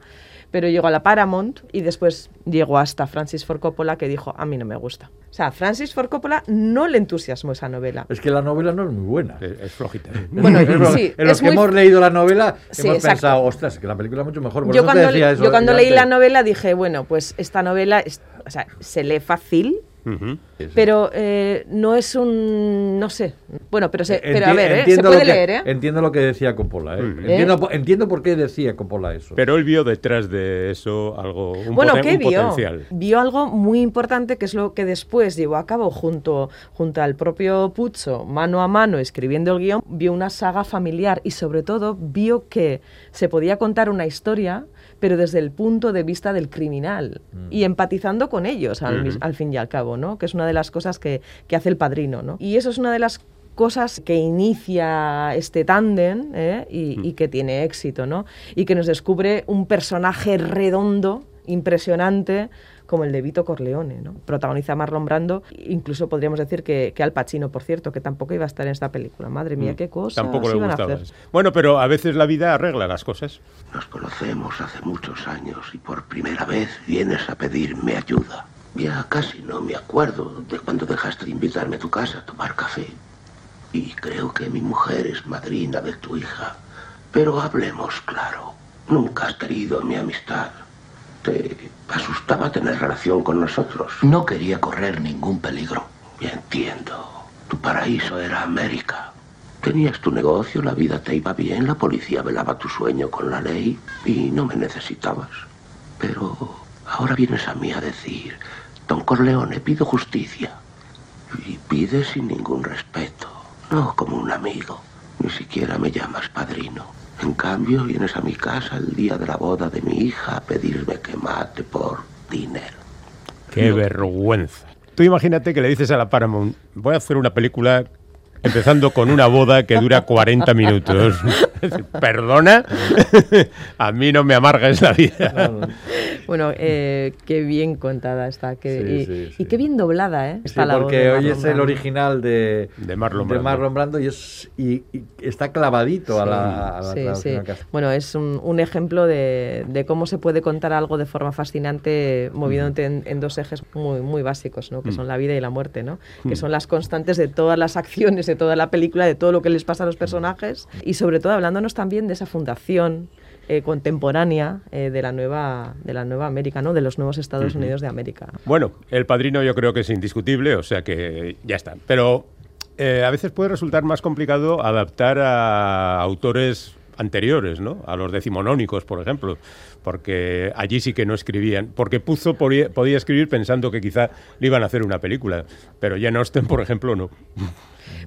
Pero llegó a la Paramount y después llegó hasta Francis Ford Coppola que dijo, a mí no me gusta. O sea, a Francis Ford Coppola no le entusiasmó esa novela. Es que la novela no es muy buena. Es, es flojita. Bueno, Es sí, en los es que muy- hemos leído la novela Sí, hemos exacto. pensado, ostras, que la película es mucho mejor. Por Yo cuando, decía eso yo cuando leí la novela dije, bueno, pues esta novela es- o sea, se lee fácil, Sí, sí. pero eh, no es un, no sé, bueno, pero, se, pero a ver, ¿eh? se entiendo puede lo que- leer, ¿eh? Entiendo lo que decía Coppola, ¿eh? Mm. Entiendo, po- entiendo por qué decía Coppola eso. Pero él vio detrás de eso algo, un, bueno, poten- ¿qué un vio? potencial. Vio algo muy importante que es lo que después llevó a cabo junto, junto al propio Pucho, mano a mano, escribiendo el guion, vio una saga familiar y sobre todo vio que se podía contar una historia pero desde el punto de vista del criminal y empatizando con ellos al, fin y al cabo, ¿no? Que es una de las cosas que, que hace el padrino, ¿no? Y eso es una de las cosas que inicia este tándem ¿eh? y, y que tiene éxito, ¿no? Y que nos descubre un personaje redondo, impresionante, como el de Vito Corleone, ¿no? Protagoniza Marlon Brando, incluso podríamos decir que, que Al Pacino, por cierto, que tampoco iba a estar en esta película. Madre mía, qué cosas Mm. Tampoco le iban a gustaba. hacer. Bueno, pero a veces la vida arregla las cosas. Nos conocemos hace muchos años y por primera vez vienes a pedirme ayuda. Ya casi no me acuerdo de cuando dejaste de invitarme a tu casa a tomar café. Y creo que mi mujer es madrina de tu hija. Pero hablemos claro. Nunca has querido mi amistad. Te asustaba tener relación con nosotros. No quería correr ningún peligro. Ya entiendo. Tu paraíso era América. Tenías tu negocio, la vida te iba bien, la policía velaba tu sueño con la ley y no me necesitabas. Pero ahora vienes a mí a decir, Don Corleone, pido justicia. Y pides sin ningún respeto, no como un amigo. Ni siquiera me llamas padrino. En cambio, vienes a mi casa el día de la boda de mi hija a pedirme que mate por dinero. Qué vergüenza. Tú imagínate que le dices a la Paramount, voy a hacer una película empezando con una boda que dura 40 minutos. Perdona, a mí no me amargas la vida. Bueno, eh, qué bien contada está. Qué, Sí, y, sí, y sí. qué bien doblada, ¿eh? Sí, Está la porque hoy es el original de, De Marlon de Brando. Marlon Brando y, es, y, y está clavadito a la, a la. Bueno, es un, un ejemplo de, de cómo se puede contar algo de forma fascinante moviéndote en, en dos ejes muy, muy básicos, ¿no? que son la vida y la muerte, ¿no? que son las constantes de todas las acciones, de toda la película, de todo lo que les pasa a los personajes y sobre todo hablándonos también de esa fundación eh, contemporánea eh, de, la nueva, de la nueva América, ¿no? de los nuevos Estados Unidos de América. Bueno, el padrino yo creo que es indiscutible, o sea que ya está. Pero eh, a veces puede resultar más complicado adaptar a autores anteriores, ¿no? A los decimonónicos, por ejemplo, porque allí sí que no escribían, porque Puzo podía, podía escribir pensando que quizá le iban a hacer una película, pero Jane Austen, por ejemplo, no.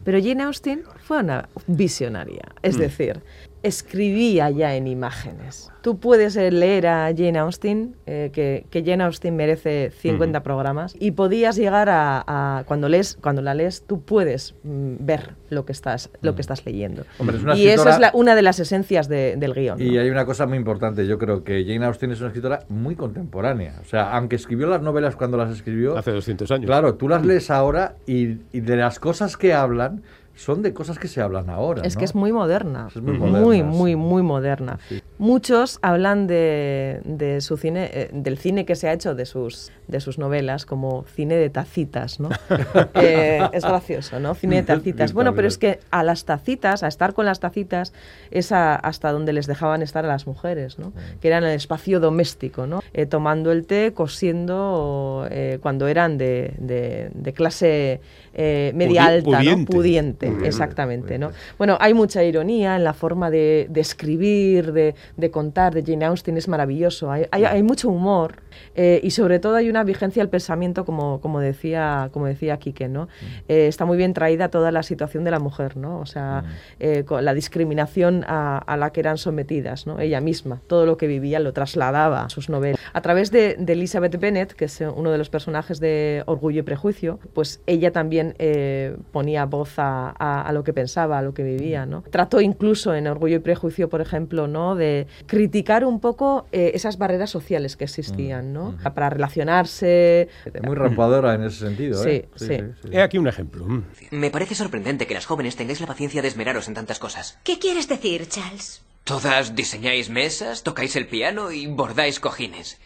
Pero Jane Austen fue una visionaria, es Mm. decir, escribía ya en imágenes. Tú puedes eh, leer a Jane Austen, eh, que, que Jane Austen merece 50 programas, y podías llegar a, a- cuando lees, cuando la lees, tú puedes mm, ver lo que estás, lo que estás leyendo. Hombre, es una y eso escritora- es la- una de las esencias de- del guion. Y ¿no? hay una cosa muy importante, yo creo que Jane Austen es una escritora muy contemporánea. O sea, aunque escribió las novelas cuando las escribió, Hace 200 años. claro, tú las lees ahora y, y de las cosas que hablan, son de cosas que se hablan ahora. Es ¿no? que es muy moderna. Es muy muy, moderna, muy, sí. muy moderna. Muchos hablan de, de su cine, eh, del cine que se ha hecho de sus, de sus novelas como cine de tacitas, ¿no? Eh, es gracioso, ¿no? Cine de tacitas. Bueno, pero es que a las tacitas, a estar con las tacitas, es a- hasta donde les dejaban estar a las mujeres, ¿no? Que eran el espacio doméstico, ¿no? Eh, tomando el té, cosiendo, eh, cuando eran de, de- de clase media Pudi- alta, ¿no? pudiente. Pudiente, Pudiente, exactamente, ¿no? Bueno, hay mucha ironía en la forma de, de escribir, de, de contar, de Jane Austen, es maravilloso. Hay, hay- hay mucho humor eh, y sobre todo hay una vigencia del pensamiento, como, como decía como decía Quique, ¿no? Eh, está muy bien traída toda la situación de la mujer, ¿no? O sea, eh, con la discriminación a, a la que eran sometidas, ¿no? Ella misma, todo lo que vivía lo trasladaba a sus novelas. A través de, de Elizabeth Bennet, que es eh, uno de los personajes de Orgullo y Prejuicio, pues ella también eh, ponía voz a, a- a lo que pensaba, a lo que vivía, ¿no? Trató incluso en Orgullo y Prejuicio, por ejemplo, ¿no? De criticar un poco eh, esas barreras sociales que existían, ¿no? Para relacionarse. Muy rampadora en ese sentido, Sí, ¿eh? sí. He aquí un ejemplo. Mm. Me parece sorprendente que las jóvenes tengáis la paciencia de esmeraros en tantas cosas. ¿Qué quieres decir, Charles? Todas diseñáis mesas, tocáis el piano y bordáis cojines.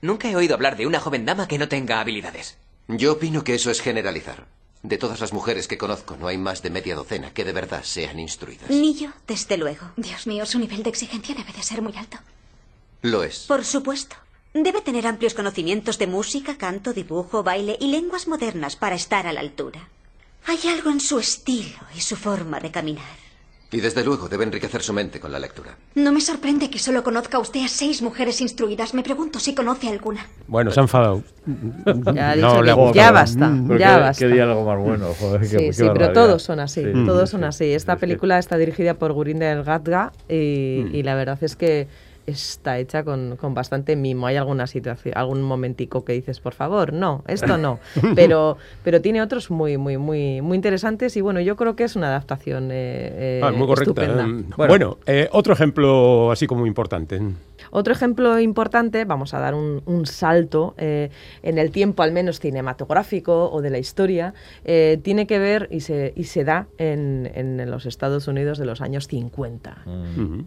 Nunca he oído hablar de una joven dama que no tenga habilidades. Yo opino que eso es generalizar. De todas las mujeres que conozco, no hay más de media docena que de verdad sean instruidas. Ni yo, desde luego. Dios mío, su nivel de exigencia debe de ser muy alto. Lo es. Por supuesto. Debe tener amplios conocimientos de música, canto, dibujo, baile y lenguas modernas para estar a la altura. Hay algo en su estilo y su forma de caminar. Y desde luego debe enriquecer su mente con la lectura. No me sorprende que solo conozca usted a seis mujeres instruidas. Me pregunto si conoce alguna. Bueno, se ha enfadado. Ya ha dicho que le ha ya basta, Pero ya qué- basta. Qué diálogo más bueno, joder, qué- Sí, qué sí, pero barbaridad. todos son así, Sí, todos sí, son sí. así. Esta película está dirigida por Gurinder Gadga y, Mm. y la verdad es que está hecha con, con bastante mimo. Hay alguna situación, algún momentico que dices, por favor, no, esto no. Pero, pero tiene otros muy, muy, muy, muy interesantes y bueno, yo creo que es una adaptación eh, eh, Ah, muy correcta. estupenda. Mm. Bueno, eh, otro ejemplo así como importante. Otro ejemplo importante, vamos a dar un, un salto eh, en el tiempo al menos cinematográfico o de la historia, eh, tiene que ver y se, y se da en, en los Estados Unidos de los años 50,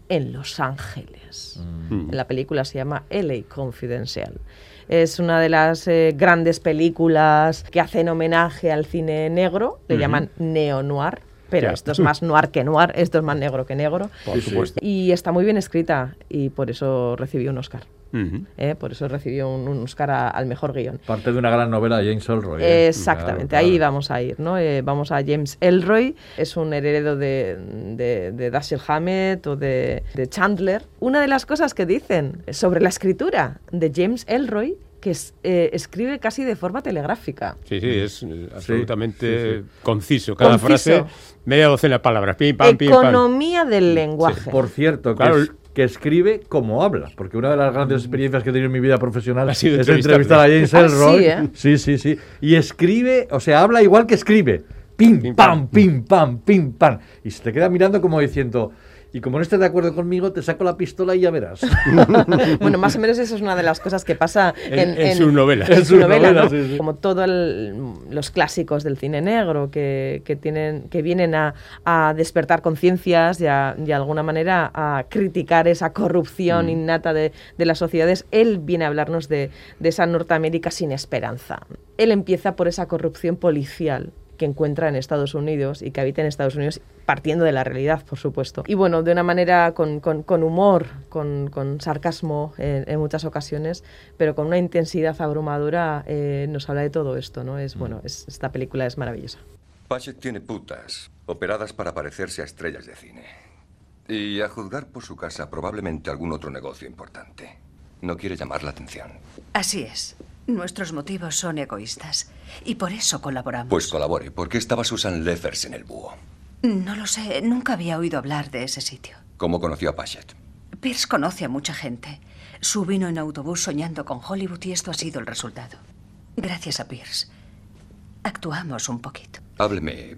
en Los Ángeles. La película se llama LA Confidential. Es una de las eh, grandes películas que hacen homenaje al cine negro, le llaman neo-noir. Pero Ya. esto es más noir que noir, esto es más negro que negro. Por supuesto. Y está muy bien escrita y por eso recibió un Oscar. Ujú. ¿eh? Por eso recibió un, un Oscar a- al mejor guion. Parte de una gran novela de James Ellroy. ¿eh? Exactamente, Claro, ahí claro. vamos a ir, ¿no? Eh, vamos a James Elroy, es un heredero de, de, de Dashiell Hammett o de, de Chandler. Una de las cosas que dicen sobre la escritura de James Elroy, que es- eh, escribe casi de forma telegráfica. Sí, sí, es eh, absolutamente sí, sí. conciso. Cada Conciso. frase, media docena de palabras. Pim, pam, pim, pam. Economía del lenguaje. Por cierto, que, Claro. es- que escribe como habla, porque una de las grandes experiencias que he tenido en mi vida profesional Ha es sido entrevistar a James Ah, Ellroy. sí, ¿eh? sí, sí, sí. Y escribe, o sea, habla igual que escribe. Pim, Pim, pam, pam. pim, pam, pim, pam. Y se te queda mirando como diciendo, y como no estés de acuerdo conmigo, te saco la pistola y ya verás. Bueno, más o menos eso es una de las cosas que pasa En- en, en su novela, novelas, ¿no? sí, sí. Como todos los clásicos del cine negro que, que tienen, que vienen a, a despertar conciencias y, a- de alguna manera a criticar esa corrupción Mm. innata de, de las sociedades. Él viene a hablarnos de, de esa Norteamérica sin esperanza. Él empieza por esa corrupción policial que encuentra en Estados Unidos y que habita en Estados Unidos, partiendo de la realidad, por supuesto. Y bueno, de una manera con, con- con humor, con, con sarcasmo en, en muchas ocasiones, pero con una intensidad abrumadora, eh, nos habla de todo esto, ¿no? Es, bueno, es- esta película es maravillosa. Patchett tiene putas, operadas para parecerse a estrellas de cine. Y a juzgar por su casa, probablemente algún otro negocio importante. No quiere llamar la atención. Así es. Nuestros motivos son egoístas. Y por eso colaboramos. Pues colabore. ¿Por qué estaba Susan Leffers en el búho? No lo sé. Nunca había oído hablar de ese sitio. ¿Cómo conoció a Patchett? Pierce conoce a mucha gente. Su vino en autobús soñando con Hollywood y esto ha sido el resultado. Gracias a Pierce. Actuamos un poquito. Hábleme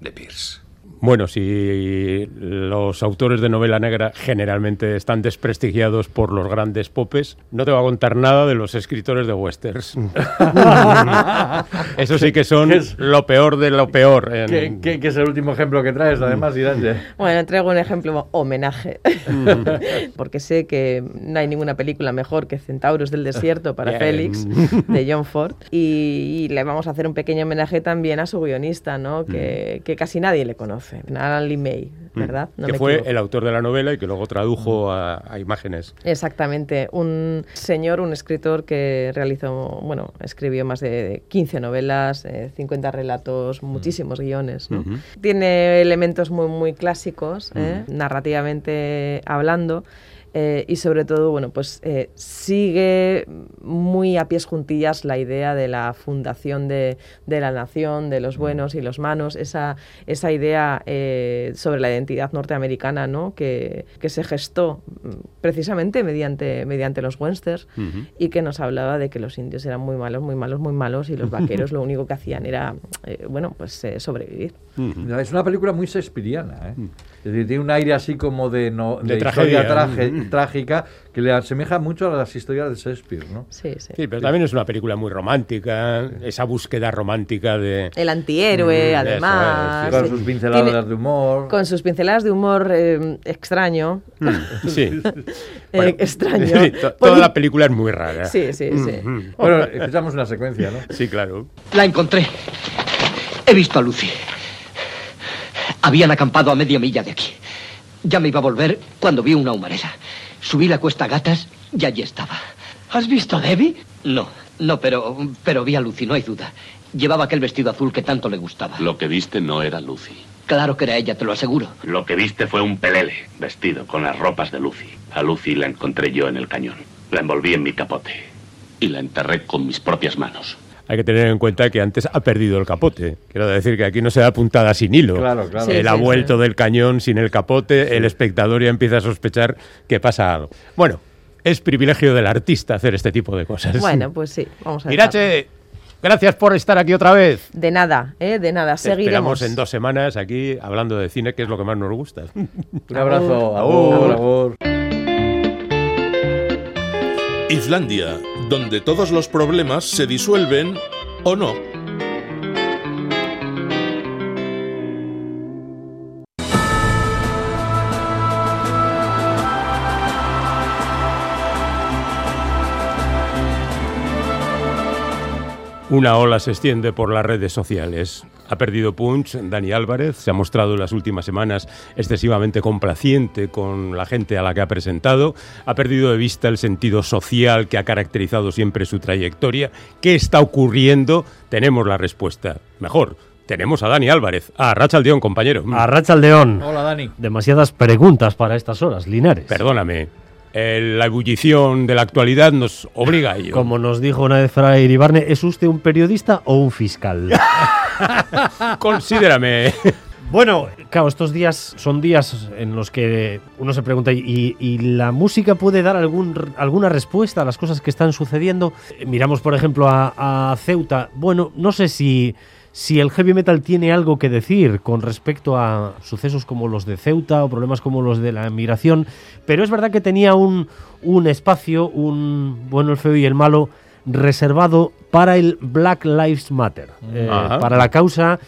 de Pierce. Bueno, si los autores de novela negra generalmente están desprestigiados por los grandes popes, no te voy a contar nada de los escritores de westerns. Eso sí que son lo peor de lo peor. en- ¿Qué, qué- qué es el último ejemplo que traes, además, Irache? Bueno, traigo un ejemplo homenaje, porque sé que no hay ninguna película mejor que Centauros del Desierto para Bien. Félix, de John Ford, y, y le vamos a hacer un pequeño homenaje también a su guionista, ¿no? que, que casi nadie le conoce, Alan Lee May, ¿verdad? No que me fue equivoco. el autor de la novela y que luego tradujo a, a imágenes. Exactamente, un señor, un escritor que realizó, bueno, escribió más de 15 novelas, eh, 50 relatos, muchísimos guiones. Tiene elementos muy, muy clásicos, ¿eh? narrativamente hablando. Eh, y sobre todo, bueno, pues eh, sigue muy a pies juntillas la idea de la fundación de, de la nación, de los buenos y los malos, esa, esa idea eh, sobre la identidad norteamericana, ¿no? Que, que se gestó mm, precisamente mediante, mediante los westerns Ujú. y que nos hablaba de que los indios eran muy malos, muy malos, muy malos y los vaqueros lo único que hacían era, eh, bueno, pues Es una película muy shakespeariana, ¿eh? Es decir, tiene un aire así como de, no, De historia tragedia. traje- trágica que le asemeja mucho a las historias de Shakespeare, ¿no? Sí, sí. Sí, pero también es una película muy romántica, esa búsqueda romántica de... El antihéroe, Mm, eso además. Con sí. sus pinceladas Tiene- de humor. Con sus pinceladas de humor eh, extraño. Sí. Eh, Bueno, extraño. sí, to- toda la película es muy rara. Sí, sí, sí. Mm, Bueno, escuchamos una secuencia, ¿no? Sí, claro. La encontré. He visto a Lucy. Habían acampado a media milla de aquí. Ya me iba a volver cuando vi una humareda. Subí la cuesta a gatas y allí estaba. ¿Has visto a Debbie? No, no, pero, pero vi a Lucy, no hay duda. Llevaba aquel vestido azul que tanto le gustaba. Lo que viste no era Lucy. Claro que era ella, te lo aseguro. Lo que viste fue un pelele vestido con las ropas de Lucy. A Lucy la encontré yo en el cañón. La envolví en mi capote y la enterré con mis propias manos. Hay que tener en cuenta que antes ha perdido el capote. Quiero decir que aquí no se da puntada sin hilo. Claro, claro. Él Sí, ha sí, vuelto del cañón sin el capote, el espectador ya empieza a sospechar que pasa algo. Bueno, es privilegio del artista hacer este tipo de cosas. Bueno, pues sí, vamos a Irache, gracias por estar aquí otra vez. De nada, ¿eh? De nada. Te Seguiremos. esperamos en dos semanas aquí hablando de cine, que es lo que más nos gusta. Un abrazo. Agur, agur. Islandia, donde todos los problemas se disuelven o no. Una ola se extiende por las redes sociales. Ha perdido punch Dani Álvarez, se ha mostrado en las últimas semanas excesivamente complaciente con la gente a la que ha presentado, ha perdido de vista el sentido social que ha caracterizado siempre su trayectoria. ¿Qué está ocurriendo? Tenemos la respuesta. Mejor, tenemos a Dani Álvarez, a Rachaldeón, compañero. A Rachaldeón. Hola, Dani. Demasiadas preguntas para estas horas, Linares. Perdóname, eh, la ebullición de la actualidad nos obliga a ello. Como nos dijo una vez Fray Iribarne, ¿es usted un periodista o un fiscal? Considérame. Bueno, claro, estos días son días en los que uno se pregunta, ¿y, la música puede dar algún, alguna respuesta a las cosas que están sucediendo? Miramos, por ejemplo, a, a Ceuta. Bueno, no sé si, si el heavy metal tiene algo que decir con respecto a sucesos como los de Ceuta o problemas como los de la migración, pero es verdad que tenía un, un espacio, un bueno, el feo y el malo, reservado para el Black Lives Matter, eh, Ajá. para la causa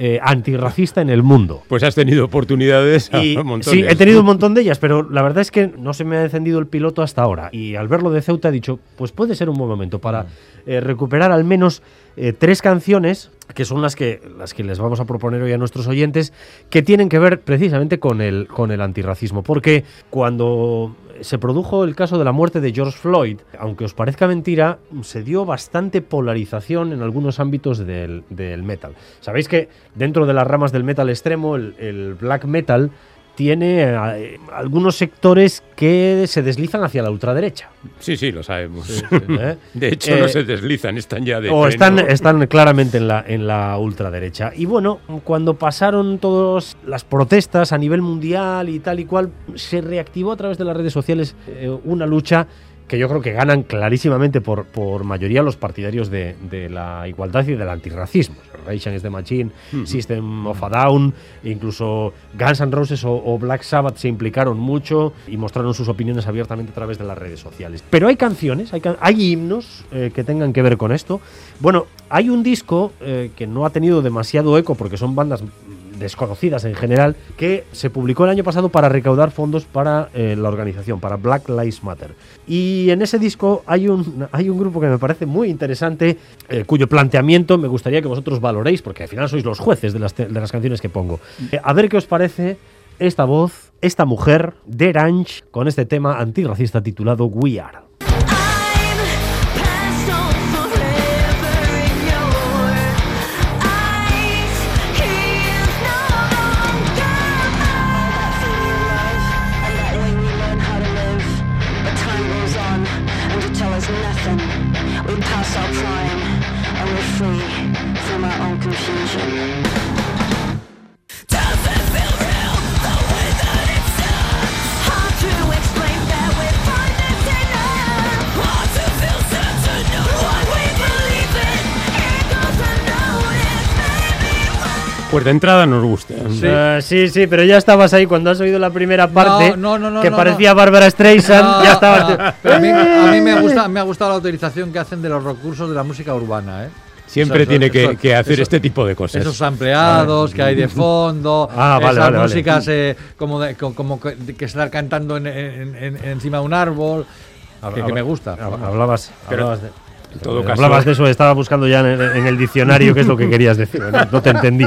eh, antirracista en el mundo. Pues has tenido oportunidades Y, sí, he tenido un montón de ellas, pero la verdad es que no se me ha encendido el piloto hasta ahora. Y al verlo de Ceuta he dicho, pues puede ser un buen momento para eh, recuperar al menos eh, tres canciones, que son las que, las que les vamos a proponer hoy a nuestros oyentes, que tienen que ver precisamente con el, con el antirracismo. Porque cuando se produjo el caso de la muerte de George Floyd, aunque os parezca mentira, se dio bastante polarización en algunos ámbitos del, metal. Sabéis que dentro de las ramas del metal extremo, el black metal tiene eh, algunos sectores que se deslizan hacia la ultraderecha. Sí, sí, lo sabemos. ¿eh? De hecho, Eh, no se deslizan, están ya de o pleno. están, están claramente en la, en la ultraderecha. Y bueno, cuando pasaron todas las protestas a nivel mundial y tal y cual, se reactivó a través de las redes sociales eh, una lucha que yo creo que ganan clarísimamente por, por mayoría los partidarios de, de la igualdad y del antirracismo. Rage Against the Machine. System of a Down, incluso Guns N' Roses o, o Black Sabbath se implicaron mucho y mostraron sus opiniones abiertamente a través de las redes sociales. Pero hay canciones, hay, can- hay himnos eh, que tengan que ver con esto. Bueno, hay un disco eh, que no ha tenido demasiado eco porque son bandas desconocidas en general, que se publicó el año pasado para recaudar fondos para eh, la organización, para Black Lives Matter. Y en ese disco hay un, hay un grupo que me parece muy interesante, eh, cuyo planteamiento me gustaría que vosotros valoréis, porque al final sois los jueces de las, de las canciones que pongo. Eh, a ver qué os parece esta voz, esta mujer, Derange, con este tema antirracista titulado We Are. Pues de entrada nos gusta. Eh, sí, sí, pero ya estabas ahí cuando has oído la primera parte, no, no, no, que no, parecía no. Bárbara Streisand, No, ya estabas... no, pero a mí, a mí me, gusta, me ha gustado la utilización que hacen de los recursos de la música urbana, ¿eh? Siempre tiene eso- que, eso- que hacer eso- este tipo de cosas. Esos ampliados que hay de fondo, Ah, vale, esas vale, vale. músicas eh, como, de- co- como que, que estar cantando en, en- en- encima de un árbol, que, que me gusta. Hab- Hablabas, Pero, hablabas de, en todo caso- hablabas de eso, estaba buscando ya en el, en el diccionario qué es lo que querías decir, no, no te entendí.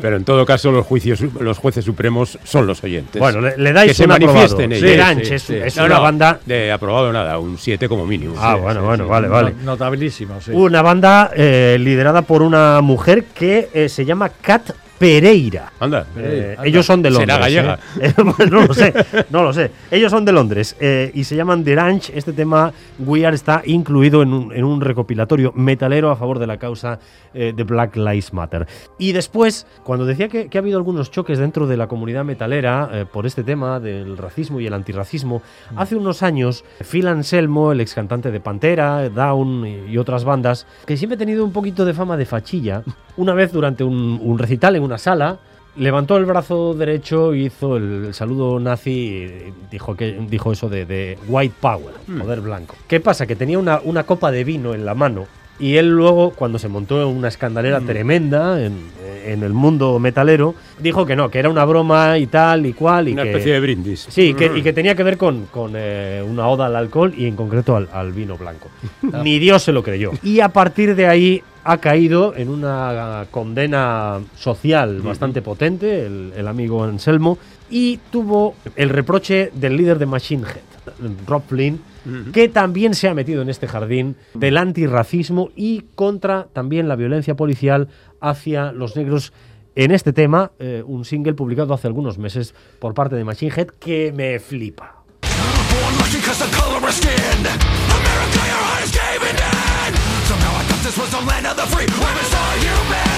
Pero en todo caso, los juicios, los jueces supremos son los oyentes. Bueno, le- le dais que se un aprobado. manifiesten Sí, ellos. Derange es- es una banda- de aprobado nada, un 7 como mínimo. Ah, Sí, bueno, sí, bueno, sí. vale, vale. No- Notabilísimo, sí. Una banda eh, liderada por una mujer que eh, se llama Kat Pereira. Anda. Eh, Anda. ellos son de Londres. Será gallega. ¿eh? Eh, no lo sé, no lo sé. Ellos son de Londres eh, y se llaman The Ranch. Este tema, We Are, está incluido en un, en un recopilatorio metalero a favor de la causa de Black Lives Matter. Y después, cuando decía que, que ha habido algunos choques dentro de la comunidad metalera por este tema del racismo y el antirracismo, hace unos años, Phil Anselmo, el ex cantante de Pantera, Down y, y otras bandas, que siempre ha tenido un poquito de fama de fachilla, una vez durante un, un recital en una sala, levantó el brazo derecho, hizo el, el saludo nazi y dijo, que, dijo eso de, de white power, poder blanco. ¿Qué pasa? Que tenía una, una copa de vino en la mano y él luego, cuando se montó una escandalera tremenda en, en el mundo metalero, dijo que no, que era una broma y tal y cual. Y Una que- especie de brindis. Sí, que, y que tenía que ver con, con, eh, una oda al alcohol y en concreto al, al vino blanco. Ni Dios se lo creyó. Y a partir de ahí ha caído en una condena social bastante potente, el, el amigo Anselmo, y tuvo el reproche del líder de Machine Head, Rob Flynn, que también se ha metido en este jardín del antirracismo y contra también la violencia policial hacia los negros en este tema, eh, un single publicado hace algunos meses por parte de Machine Head que me flipa. This was the land of the free. Where is our humanity?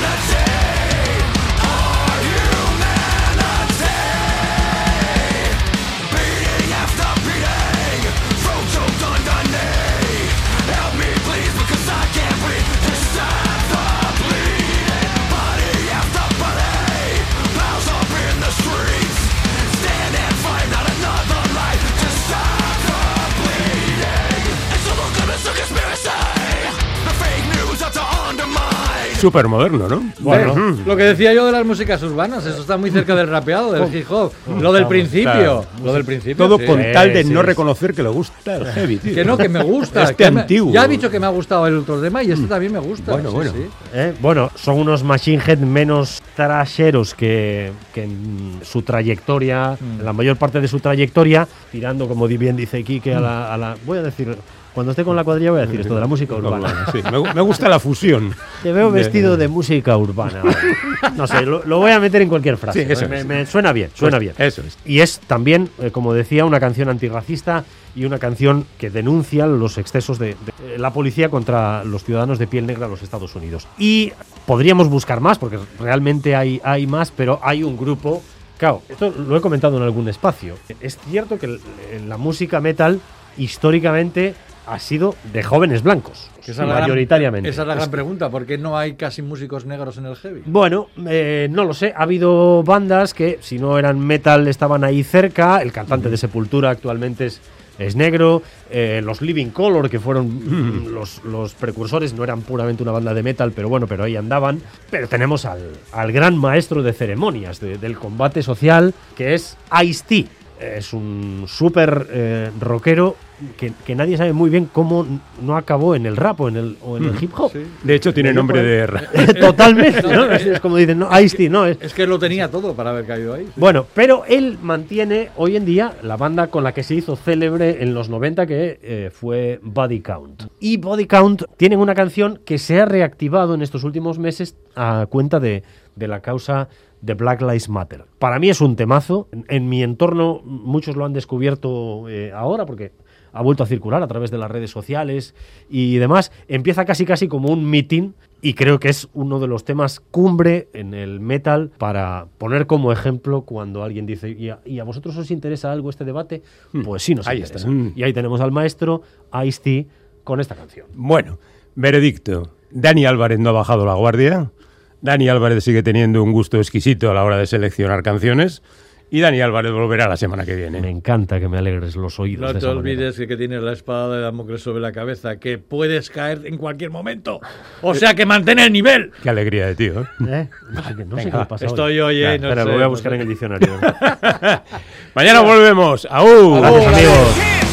Súper moderno, ¿no? Bueno, Mm. lo que decía yo de las músicas urbanas, eso está muy cerca del rapeado, del hip hop, lo del principio, lo del principio. Todo sí. con tal de Sí, no sí. reconocer que le gusta el heavy, tío. Que no, que me gusta. Este que me- antiguo. ya he dicho que me ha gustado el otro tema y este también me gusta. Bueno, sí, bueno. sí. ¿eh? Bueno, son unos Machine Head menos trasheros que, que en su trayectoria, en la mayor parte de su trayectoria, tirando, como bien dice Kike, a la, a la- Voy a decir, cuando esté con la cuadrilla voy a decir esto de la música urbana. Sí, me, gu- me gusta la fusión. Te veo De- vestido de música urbana. No sé, lo, lo voy a meter en cualquier frase. Sí, eso me, es. me suena bien, suena Pues bien. eso es. Y es también, eh, como decía, una canción antirracista y una canción que denuncia los excesos de, de, eh, la policía contra los ciudadanos de piel negra en los Estados Unidos. Y podríamos buscar más, porque realmente hay, hay más, pero hay un grupo. Claro, esto lo he comentado en algún espacio. Es cierto que la música metal históricamente ha sido de jóvenes blancos, esa es la gran- mayoritariamente. esa es la gran pregunta, ¿por qué no hay casi músicos negros en el heavy? bueno, eh, no lo sé. Ha habido bandas que, si no eran metal, estaban ahí cerca. El cantante de Sepultura actualmente es, es negro. Eh, los Living Color, que fueron mm, los, los precursores, no eran puramente una banda de metal, pero bueno, pero ahí andaban. Pero tenemos al, al gran maestro de ceremonias de- del combate social, que es Ice-T. Es un súper eh, rockero que, que nadie sabe muy bien cómo no acabó en el rap o en el, o en el hip hop. De hecho, tiene nombre de rap. Totalmente, ¿no? Es, es como dicen, no, Ice-T, no, es, Es que lo tenía todo para haber caído ahí. bueno, pero él mantiene hoy en día la banda con la que se hizo célebre en los 90, que eh, fue Body Count. Y Body Count tienen una canción que se ha reactivado en estos últimos meses a cuenta de, de la causa de Black Lives Matter. Para mí es un temazo. En, en mi entorno muchos lo han descubierto eh, ahora porque ha vuelto a circular a través de las redes sociales y demás. Empieza casi casi como un meeting y creo que es uno de los temas cumbre en el metal para poner como ejemplo cuando alguien dice, ¿y a, y a vosotros os interesa algo este debate? Pues sí nos Ahí interesa. está. Mm. Y ahí tenemos al maestro Ice-T con esta canción. Bueno, veredicto. Dani Álvarez no ha bajado la guardia. Dani Álvarez sigue teniendo un gusto exquisito a la hora de seleccionar canciones. Y Dani Álvarez volverá la semana que viene. Me encanta que me alegres los oídos. No de te esa olvides que, que tienes la espada de Damocles sobre la cabeza, que puedes caer en cualquier momento. O sea que mantén el nivel. Qué alegría de tío. ¿eh? ¿Eh? No sé qué, sé. Estoy hoy, eh, no Espera, sé, lo voy a no buscar sé. en el diccionario. Mañana volvemos. ¡Au! Gracias, amigos.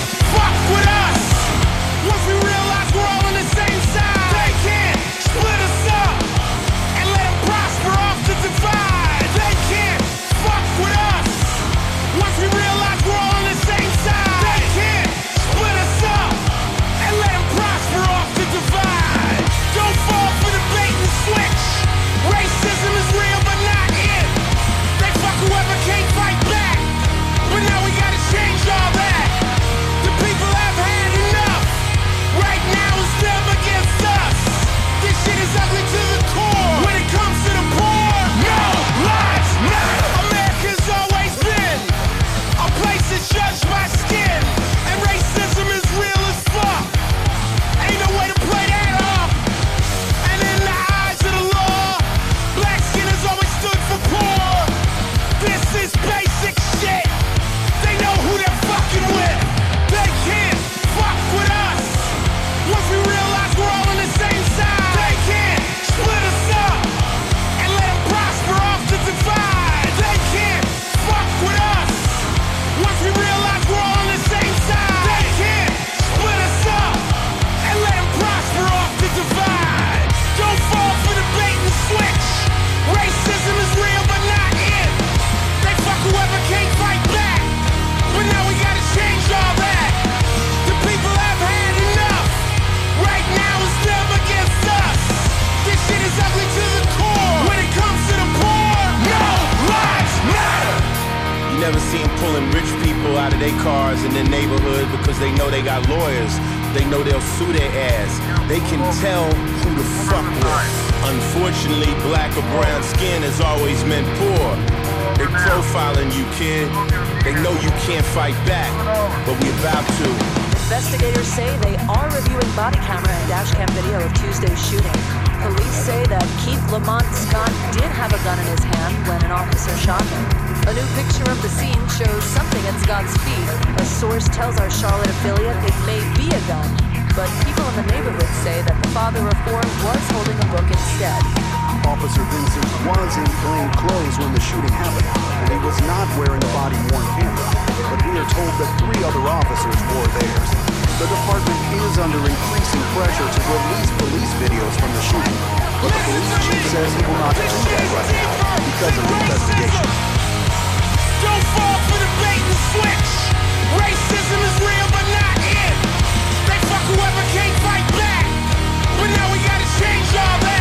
Never see them pulling rich people out of their cars in their neighborhood because they know they got lawyers. They know they'll sue their ass. They can tell who to fuck with. Unfortunately, black or brown skin has always meant poor. They profiling you, kid. They know you can't fight back, but we about to. Investigators say they are reviewing body camera and dashcam video of Tuesday's shooting. Police say that Keith Lamont Scott did have a gun in his hand when an officer shot him. A new picture of the scene shows something at Scott's feet. A source tells our Charlotte affiliate it may be a gun, but people in the neighborhood say that the father of four was holding a book instead. Officer Vincent was in plain clothes when the shooting happened, and he was not wearing a body-worn camera. But we are told that three other officers wore theirs. The department is under increasing pressure to release police videos from the shooting, but the police chief says he will not do that right now because of the investigation. Don't fall for the bait and switch. Racism is real, but not it. They fuck whoever can't fight back. But now we gotta change all that.